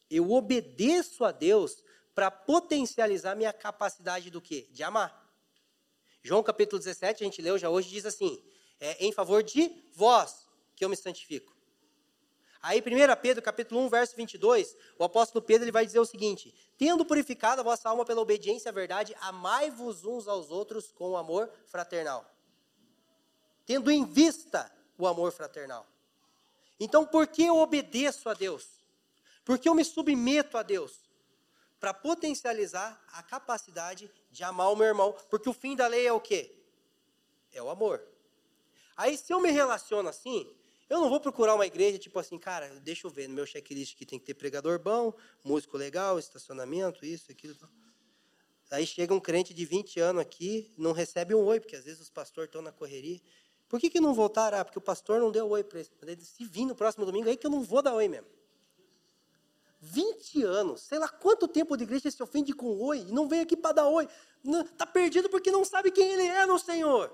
eu obedeço a Deus para potencializar minha capacidade do quê? De amar. João capítulo 17, a gente leu já hoje, diz assim: é, em favor de vós que eu me santifico. Aí, 1 Pedro, capítulo 1, verso 22, o apóstolo Pedro ele vai dizer o seguinte: Tendo purificado a vossa alma pela obediência à verdade, amai-vos uns aos outros com amor fraternal. Tendo em vista o amor fraternal. Então, por que eu obedeço a Deus? Por que eu me submeto a Deus? Para potencializar a capacidade de amar o meu irmão, porque o fim da lei é o quê? É o amor. Aí se eu me relaciono assim, eu não vou procurar uma igreja tipo assim, cara, deixa eu ver, no meu checklist aqui tem que ter pregador bom, músico legal, estacionamento, isso, aquilo. Aí chega um crente de 20 anos aqui, não recebe um oi, porque às vezes os pastores estão na correria. Por que, que não voltaram? Ah, porque o pastor não deu oi para ele. Se vir no próximo domingo, aí que eu não vou dar oi mesmo. 20 anos, sei lá quanto tempo de igreja se ofende com oi e não vem aqui para dar oi. Está perdido porque não sabe quem ele é no Senhor.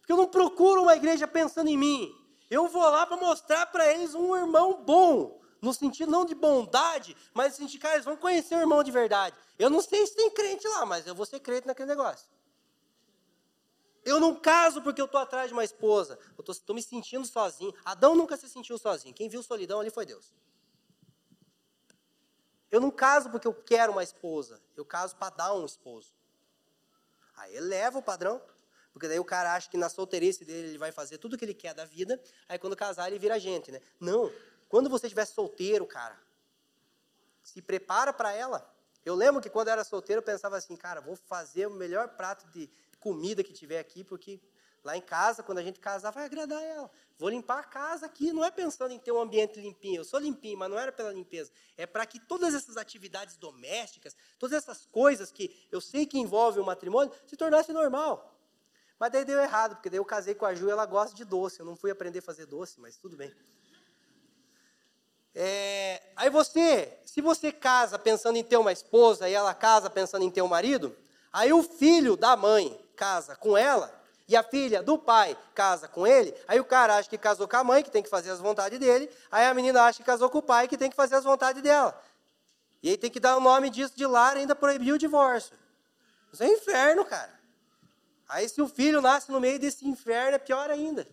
Porque eu não procuro uma igreja pensando em mim. Eu vou lá para mostrar para eles um irmão bom. No sentido não de bondade, mas no sentido que eles vão conhecer o irmão de verdade. Eu não sei se tem crente lá, mas eu vou ser crente naquele negócio. Eu não caso porque eu estou atrás de uma esposa. Eu estou me sentindo sozinho. Adão nunca se sentiu sozinho. Quem viu solidão ali foi Deus. Eu não caso porque eu quero uma esposa. Eu caso para dar um esposo. Aí eleva o padrão. Porque daí o cara acha que na solteirice dele ele vai fazer tudo o que ele quer da vida. Aí quando casar ele vira gente, né? Não. Quando você estiver solteiro, cara, se prepara para ela. Eu lembro que quando eu era solteiro eu pensava assim, cara, vou fazer o melhor prato de comida que tiver aqui, porque lá em casa, quando a gente casar, vai agradar ela. Vou limpar a casa aqui, não é pensando em ter um ambiente limpinho. Eu sou limpinho, mas não era pela limpeza. É para que todas essas atividades domésticas, todas essas coisas que eu sei que envolvem o matrimônio, se tornasse normal. Mas daí deu errado, porque daí eu casei com a Ju e ela gosta de doce. Eu não fui aprender a fazer doce, mas tudo bem. É, aí você, se você casa pensando em ter uma esposa e ela casa pensando em ter um marido, aí o filho da mãe casa com ela, e a filha do pai casa com ele, aí o cara acha que casou com a mãe, que tem que fazer as vontades dele, aí a menina acha que casou com o pai, que tem que fazer as vontades dela. E aí tem que dar o nome disso de lar ainda proibir o divórcio. Isso é inferno, cara. Aí se o filho nasce no meio desse inferno, é pior ainda.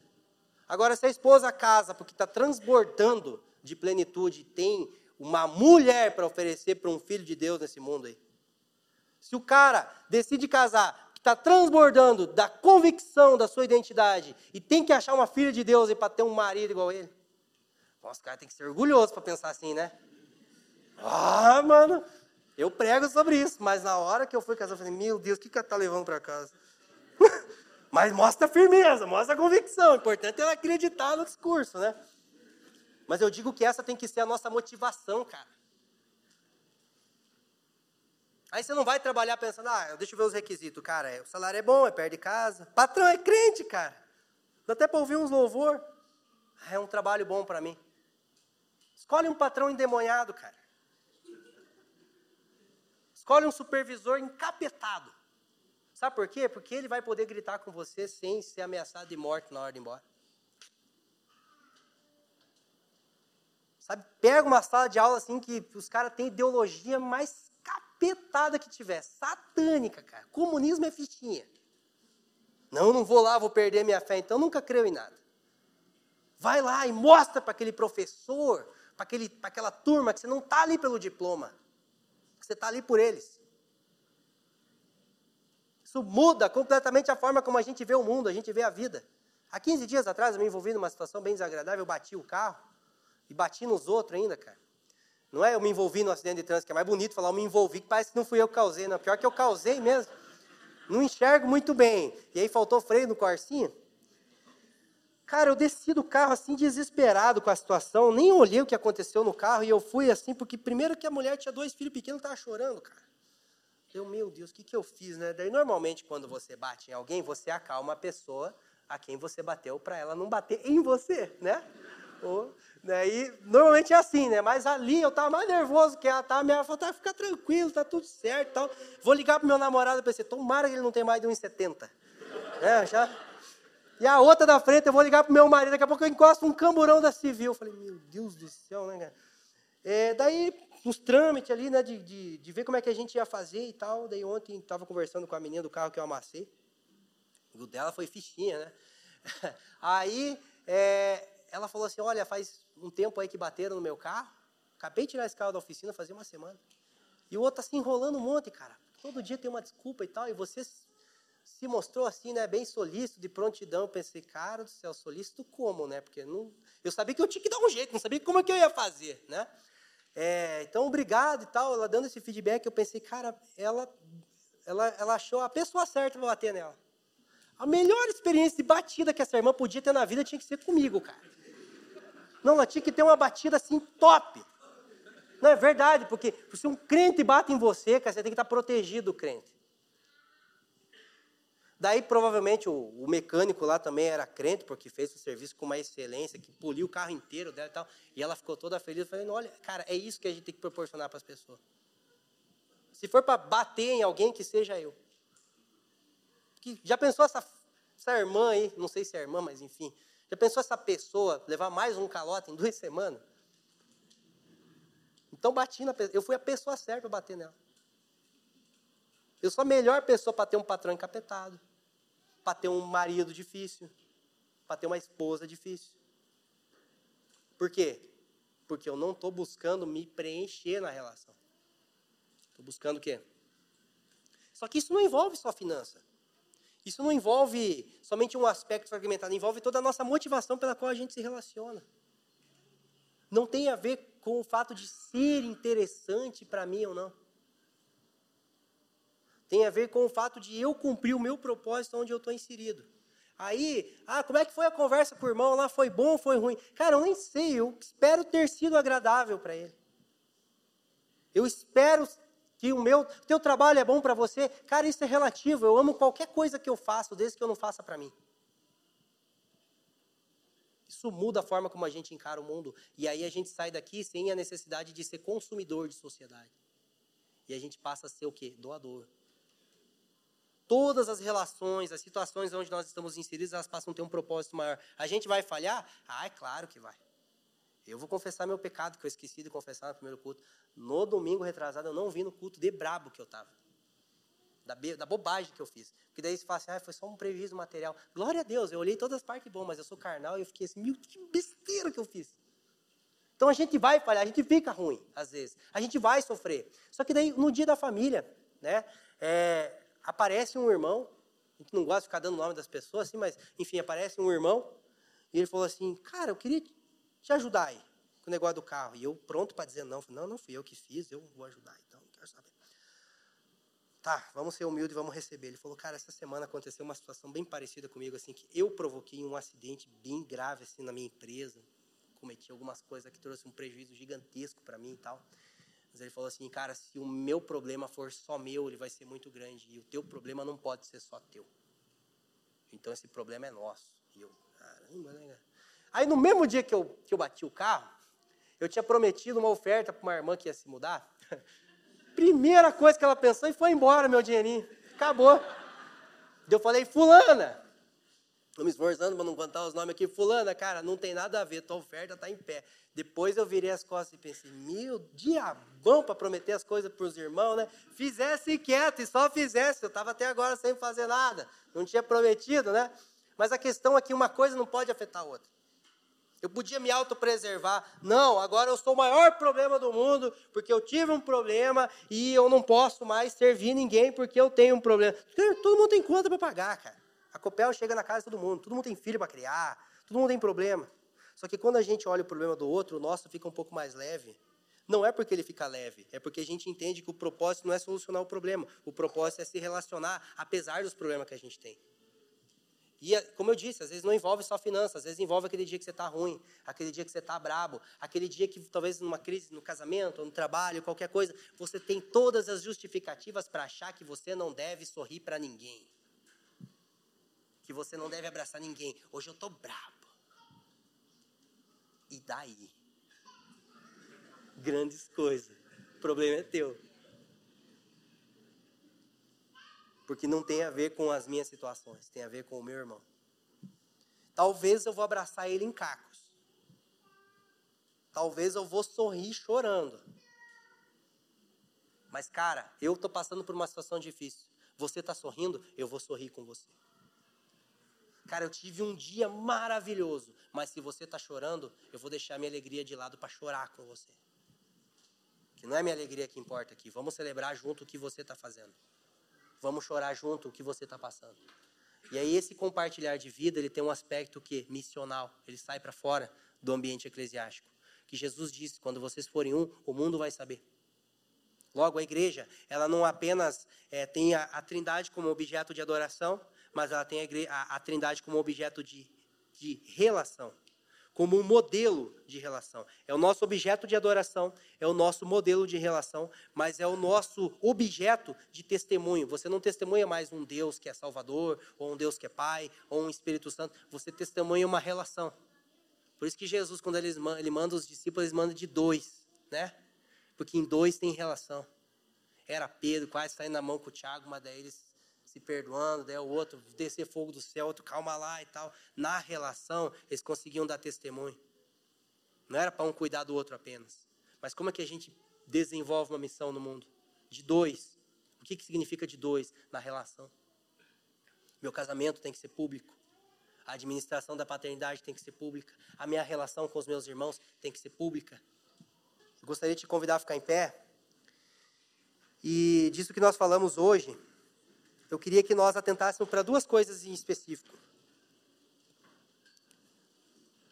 Agora, se a esposa casa porque está transbordando de plenitude, tem uma mulher para oferecer para um filho de Deus nesse mundo aí. Se o cara decide casar está transbordando da convicção da sua identidade e tem que achar uma filha de Deus para ter um marido igual ele. Nossa, cara tem que ser orgulhoso para pensar assim, né? Ah, mano, eu prego sobre isso, mas na hora que eu fui casar, eu falei, meu Deus, o que, que ela está levando para casa? Mas mostra firmeza, mostra convicção. O importante é ela acreditar no discurso, né? Mas eu digo que essa tem que ser a nossa motivação, cara. Aí você não vai trabalhar pensando, ah, deixa eu ver os requisitos. Cara, o salário é bom, é perto de casa. Patrão é crente, cara. Dá até para ouvir uns louvor. Ah, é um trabalho bom para mim. Escolhe um patrão endemoniado, cara. Escolhe um supervisor encapetado. Sabe por quê? Porque ele vai poder gritar com você sem ser ameaçado de morte na hora de ir embora. Sabe, pega uma sala de aula assim que os caras têm ideologia mais capetada que tiver, satânica, cara. Comunismo é fichinha. Não, não vou lá, vou perder minha fé, então nunca creio em nada. Vai lá e mostra para aquele professor, para aquela turma que você não está ali pelo diploma, que você está ali por eles. Isso muda completamente a forma como a gente vê o mundo, a gente vê a vida. Há 15 dias atrás eu me envolvi numa situação bem desagradável, eu bati o carro e bati nos outros ainda, cara. Não é eu me envolvi no acidente de trânsito, que é mais bonito falar eu me envolvi, que parece que não fui eu que causei, não. Pior que eu causei mesmo. Não enxergo muito bem. E aí faltou freio no corsinho. Cara, eu desci do carro assim desesperado com a situação, nem olhei o que aconteceu no carro e eu fui assim, porque primeiro que a mulher tinha dois filhos pequenos, estava chorando, cara. Eu, meu Deus, o que, que eu fiz, né? Daí, normalmente, quando você bate em alguém, você acalma a pessoa a quem você bateu para ela não bater em você, né? Ou, daí, normalmente é assim, né? Mas ali eu tava mais nervoso que ela tá. Minha falou, tá, fica tranquilo, tá tudo certo tal. Vou ligar pro meu namorado e pensei, tomara que ele não tenha mais de 1,70. É, já. E a outra da frente, eu vou ligar pro meu marido, daqui a pouco eu encosto um camburão da civil. Eu falei, meu Deus do céu, né, cara? É, daí uns trâmites ali, né, de, de, de, ver como é que a gente ia fazer e tal. Daí ontem estava conversando com a menina do carro que eu amassei. O dela foi fichinha, né? Aí é, ela falou assim, olha, faz um tempo aí que bateram no meu carro. Acabei de tirar esse carro da oficina, fazia uma semana. E o outro tá se enrolando um monte, cara. Todo dia tem uma desculpa e tal. E você se mostrou assim, né, bem solícito, de prontidão. Eu pensei, cara do céu, solícito como, né? Porque não, eu sabia que eu tinha que dar um jeito, não sabia como é que eu ia fazer, né? É, então, obrigado e tal. Ela dando esse feedback, eu pensei, cara, ela, ela, ela achou a pessoa certa para bater nela. A melhor experiência de batida que essa irmã podia ter na vida tinha que ser comigo, cara. Não, ela tinha que ter uma batida assim top. Não é verdade, porque se um crente bate em você, cara, você tem que estar protegido do crente. Daí, provavelmente, o, o, mecânico lá também era crente, porque fez o serviço com uma excelência, que poliu o carro inteiro dela e tal. E ela ficou toda feliz. Falei, olha, cara, é isso que a gente tem que proporcionar para as pessoas. Se for para bater em alguém, que seja eu. Que, já pensou essa, essa irmã aí, não sei se é irmã, mas enfim. Já pensou essa pessoa levar mais um calote em duas semanas? Então bati na pessoa. Eu fui a pessoa certa para bater nela. Eu sou a melhor pessoa para ter um patrão encapetado, para ter um marido difícil, para ter uma esposa difícil. Por quê? Porque eu não estou buscando me preencher na relação. Estou buscando o quê? Só que isso não envolve só finança. Isso não envolve somente um aspecto fragmentado, envolve toda a nossa motivação pela qual a gente se relaciona. Não tem a ver com o fato de ser interessante para mim ou não tem a ver com o fato de eu cumprir o meu propósito onde eu estou inserido. Aí, ah, como é que foi a conversa com o irmão lá? Foi bom ou foi ruim? Cara, eu nem sei, eu espero ter sido agradável para ele. Eu espero que o meu teu trabalho é bom para você. Cara, isso é relativo. Eu amo qualquer coisa que eu faço, desde que eu não faça para mim. Isso muda a forma como a gente encara o mundo. E aí a gente sai daqui sem a necessidade de ser consumidor de sociedade. E a gente passa a ser o quê? Doador todas as relações, as situações onde nós estamos inseridos, elas passam a ter um propósito maior. A gente vai falhar? Ah, é claro que vai. Eu vou confessar meu pecado, que eu esqueci de confessar no primeiro culto. No domingo retrasado, eu não vim no culto de brabo que eu estava. Da, da, bobagem que eu fiz. Porque daí você fala assim, ah, foi só um prejuízo material. Glória a Deus, eu olhei todas as partes bom, mas eu sou carnal e eu fiquei assim, meu, que besteira que eu fiz. Então a gente vai falhar, a gente fica ruim, às vezes. A gente vai sofrer. Só que daí, no dia da família, né, é, aparece um irmão, a gente não gosta de ficar dando o nome das pessoas, assim, mas, enfim, aparece um irmão, e ele falou assim, cara, eu queria te ajudar aí, com o negócio do carro. E eu pronto para dizer não, não, não fui eu que fiz, eu vou ajudar, então, não quero saber. tá, vamos ser humildes e vamos receber. Ele falou, cara, essa semana aconteceu uma situação bem parecida comigo, assim, que eu provoquei um acidente bem grave, assim, na minha empresa. Cometi algumas coisas que trouxe um prejuízo gigantesco para mim e tal. Mas ele falou assim, cara, se o meu problema for só meu, ele vai ser muito grande. E o teu problema não pode ser só teu. Então esse problema é nosso. E eu, caramba, né? Aí no mesmo dia que eu, que eu bati o carro, eu tinha prometido uma oferta para uma irmã que ia se mudar. Primeira coisa que ela pensou e foi embora meu dinheirinho. Acabou. Eu falei, fulana, Estou me esforçando para não contar os nomes aqui. Fulana, cara, não tem nada a ver, tua oferta está em pé. Depois eu virei as costas e pensei, meu diabão para prometer as coisas para os irmãos, né? Fizesse quieto e só fizesse. Eu estava até agora sem fazer nada. Não tinha prometido, né? Mas a questão é que uma coisa não pode afetar a outra. Eu podia me autopreservar. Não, agora eu sou o maior problema do mundo, porque eu tive um problema e eu não posso mais servir ninguém porque eu tenho um problema. Todo mundo tem conta para pagar, cara. A Copel chega na casa de todo mundo, todo mundo tem filho para criar, todo mundo tem problema. Só que quando a gente olha o problema do outro, o nosso fica um pouco mais leve. Não é porque ele fica leve, é porque a gente entende que o propósito não é solucionar o problema, o propósito é se relacionar apesar dos problemas que a gente tem. E, como eu disse, às vezes não envolve só finanças, às vezes envolve aquele dia que você está ruim, aquele dia que você está brabo, aquele dia que talvez numa crise no casamento, no trabalho, qualquer coisa, você tem todas as justificativas para achar que você não deve sorrir para ninguém. Que você não deve abraçar ninguém. Hoje eu estou brabo. E daí? Grandes coisas. O problema é teu. Porque não tem a ver com as minhas situações, tem a ver com o meu irmão. Talvez eu vou abraçar ele em cacos. Talvez eu vou sorrir chorando. Mas, cara, eu estou passando por uma situação difícil. Você está sorrindo, eu vou sorrir com você. Cara, eu tive um dia maravilhoso, mas se você está chorando, eu vou deixar minha alegria de lado para chorar com você. Que não é minha alegria que importa aqui. Vamos celebrar junto o que você está fazendo. Vamos chorar junto o que você está passando. E aí esse compartilhar de vida, ele tem um aspecto que missional, ele sai para fora do ambiente eclesiástico. Que Jesus disse, quando vocês forem um, o mundo vai saber. Logo, a igreja, ela não apenas é, tem a, a, trindade como objeto de adoração, mas ela tem a, a, a trindade como objeto de, de relação como um modelo de relação. É o nosso objeto de adoração, é o nosso modelo de relação, mas é o nosso objeto de testemunho. Você não testemunha mais um Deus que é Salvador, ou um Deus que é Pai, ou um Espírito Santo. Você testemunha uma relação. Por isso que Jesus, quando ele manda os discípulos, ele manda de dois, né? Porque em dois tem relação. Era Pedro quase saindo na mão com o Tiago, mas daí eles se perdoando, daí o outro descer fogo do céu, outro calma lá e tal. Na relação, eles conseguiam dar testemunho. Não era para um cuidar do outro apenas. Mas como é que a gente desenvolve uma missão no mundo? De dois. O que, que significa de dois na relação? Meu casamento tem que ser público. A administração da paternidade tem que ser pública. A minha relação com os meus irmãos tem que ser pública. Eu gostaria de te convidar a ficar em pé. E disso que nós falamos hoje, eu queria que nós atentássemos para duas coisas em específico.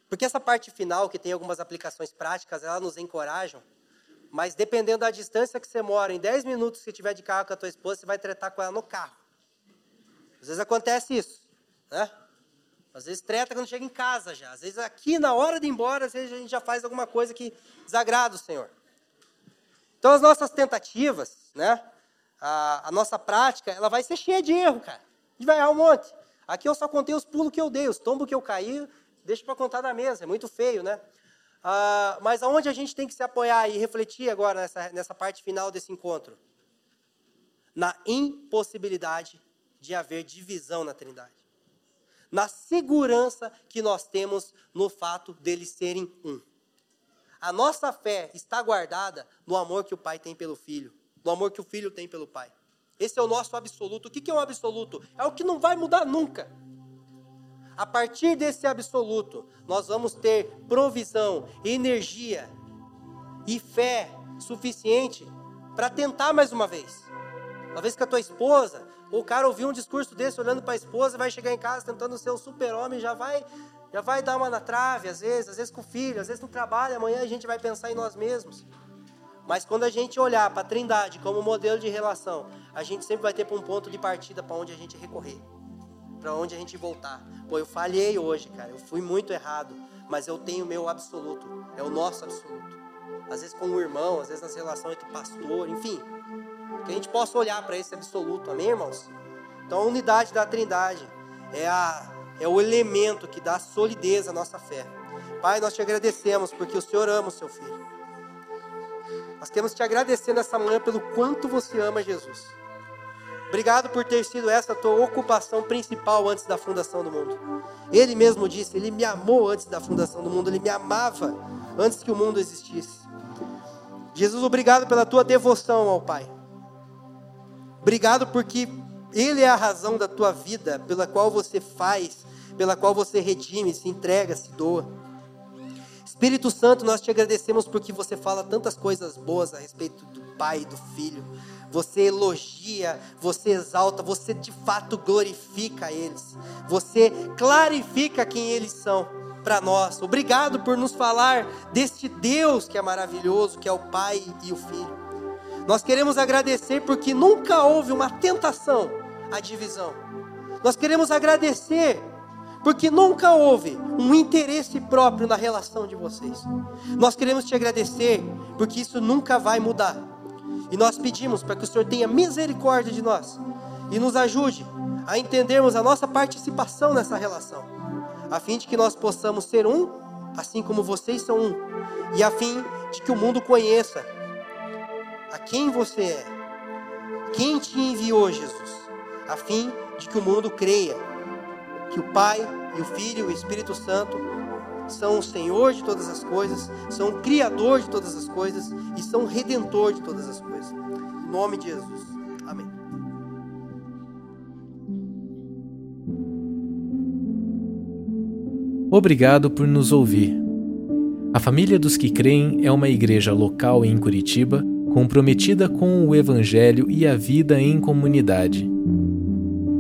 Porque essa parte final, que tem algumas aplicações práticas, ela nos encorajam, mas dependendo da distância que você mora, em 10 minutos que tiver de carro com a tua esposa, você vai tratar com ela no carro. Às vezes acontece isso, né? Às vezes treta quando chega em casa já. Às vezes aqui, na hora de ir embora, às vezes a gente já faz alguma coisa que desagrada o Senhor. Então as nossas tentativas, né? A, a, nossa prática, ela vai ser cheia de erro, cara. A gente vai errar um monte. Aqui eu só contei os pulos que eu dei, os tombos que eu caí, deixa para contar na mesa, é muito feio, né? Ah, mas aonde a gente tem que se apoiar e refletir agora nessa, nessa parte final desse encontro? Na impossibilidade de haver divisão na Trindade. Na segurança que nós temos no fato deles serem um. A nossa fé está guardada no amor que o Pai tem pelo Filho do amor que o filho tem pelo pai. Esse é o nosso absoluto. O que é um absoluto? É o que não vai mudar nunca. A partir desse absoluto, nós vamos ter provisão, energia e fé suficiente para tentar mais uma vez. Talvez que a tua esposa, ou o cara ouviu um discurso desse olhando para a esposa, vai chegar em casa tentando ser um super-homem, já vai, já vai dar uma na trave, às vezes, às vezes com o filho, às vezes no trabalho, amanhã a gente vai pensar em nós mesmos. Mas quando a gente olhar para a Trindade como modelo de relação, a gente sempre vai ter um ponto de partida para onde a gente recorrer, para onde a gente voltar. Pô, eu falhei hoje, cara, eu fui muito errado, mas eu tenho o meu absoluto, é o nosso absoluto. Às vezes com o irmão, às vezes nas relações entre pastor, enfim, que a gente possa olhar para esse absoluto, amém, irmãos? Então a unidade da Trindade é, a, é o elemento que dá solidez à nossa fé. Pai, nós te agradecemos porque o Senhor ama o seu filho. Nós queremos te agradecer nessa manhã pelo quanto você ama Jesus. Obrigado por ter sido essa a tua ocupação principal antes da fundação do mundo. Ele mesmo disse: Ele me amou antes da fundação do mundo, Ele me amava antes que o mundo existisse. Jesus, obrigado pela tua devoção ao Pai. Obrigado porque Ele é a razão da tua vida, pela qual você faz, pela qual você redime, se entrega, se doa. Espírito Santo, nós te agradecemos porque você fala tantas coisas boas a respeito do Pai e do Filho. Você elogia, você exalta, você de fato glorifica eles. Você clarifica quem eles são para nós. Obrigado por nos falar deste Deus que é maravilhoso, que é o Pai e o Filho. Nós queremos agradecer porque nunca houve uma tentação à divisão. Nós queremos agradecer porque nunca houve um interesse próprio na relação de vocês. Nós queremos te agradecer, porque isso nunca vai mudar. E nós pedimos para que o Senhor tenha misericórdia de nós e nos ajude a entendermos a nossa participação nessa relação, a fim de que nós possamos ser um, assim como vocês são um, e a fim de que o mundo conheça a quem você é, quem te enviou, Jesus, a fim de que o mundo creia que o Pai e o Filho e o Espírito Santo são o Senhor de todas as coisas, são o Criador de todas as coisas e são o Redentor de todas as coisas. Em nome de Jesus. Amém. Obrigado por nos ouvir. A Família dos que Creem é uma igreja local em Curitiba comprometida com o Evangelho e a vida em comunidade.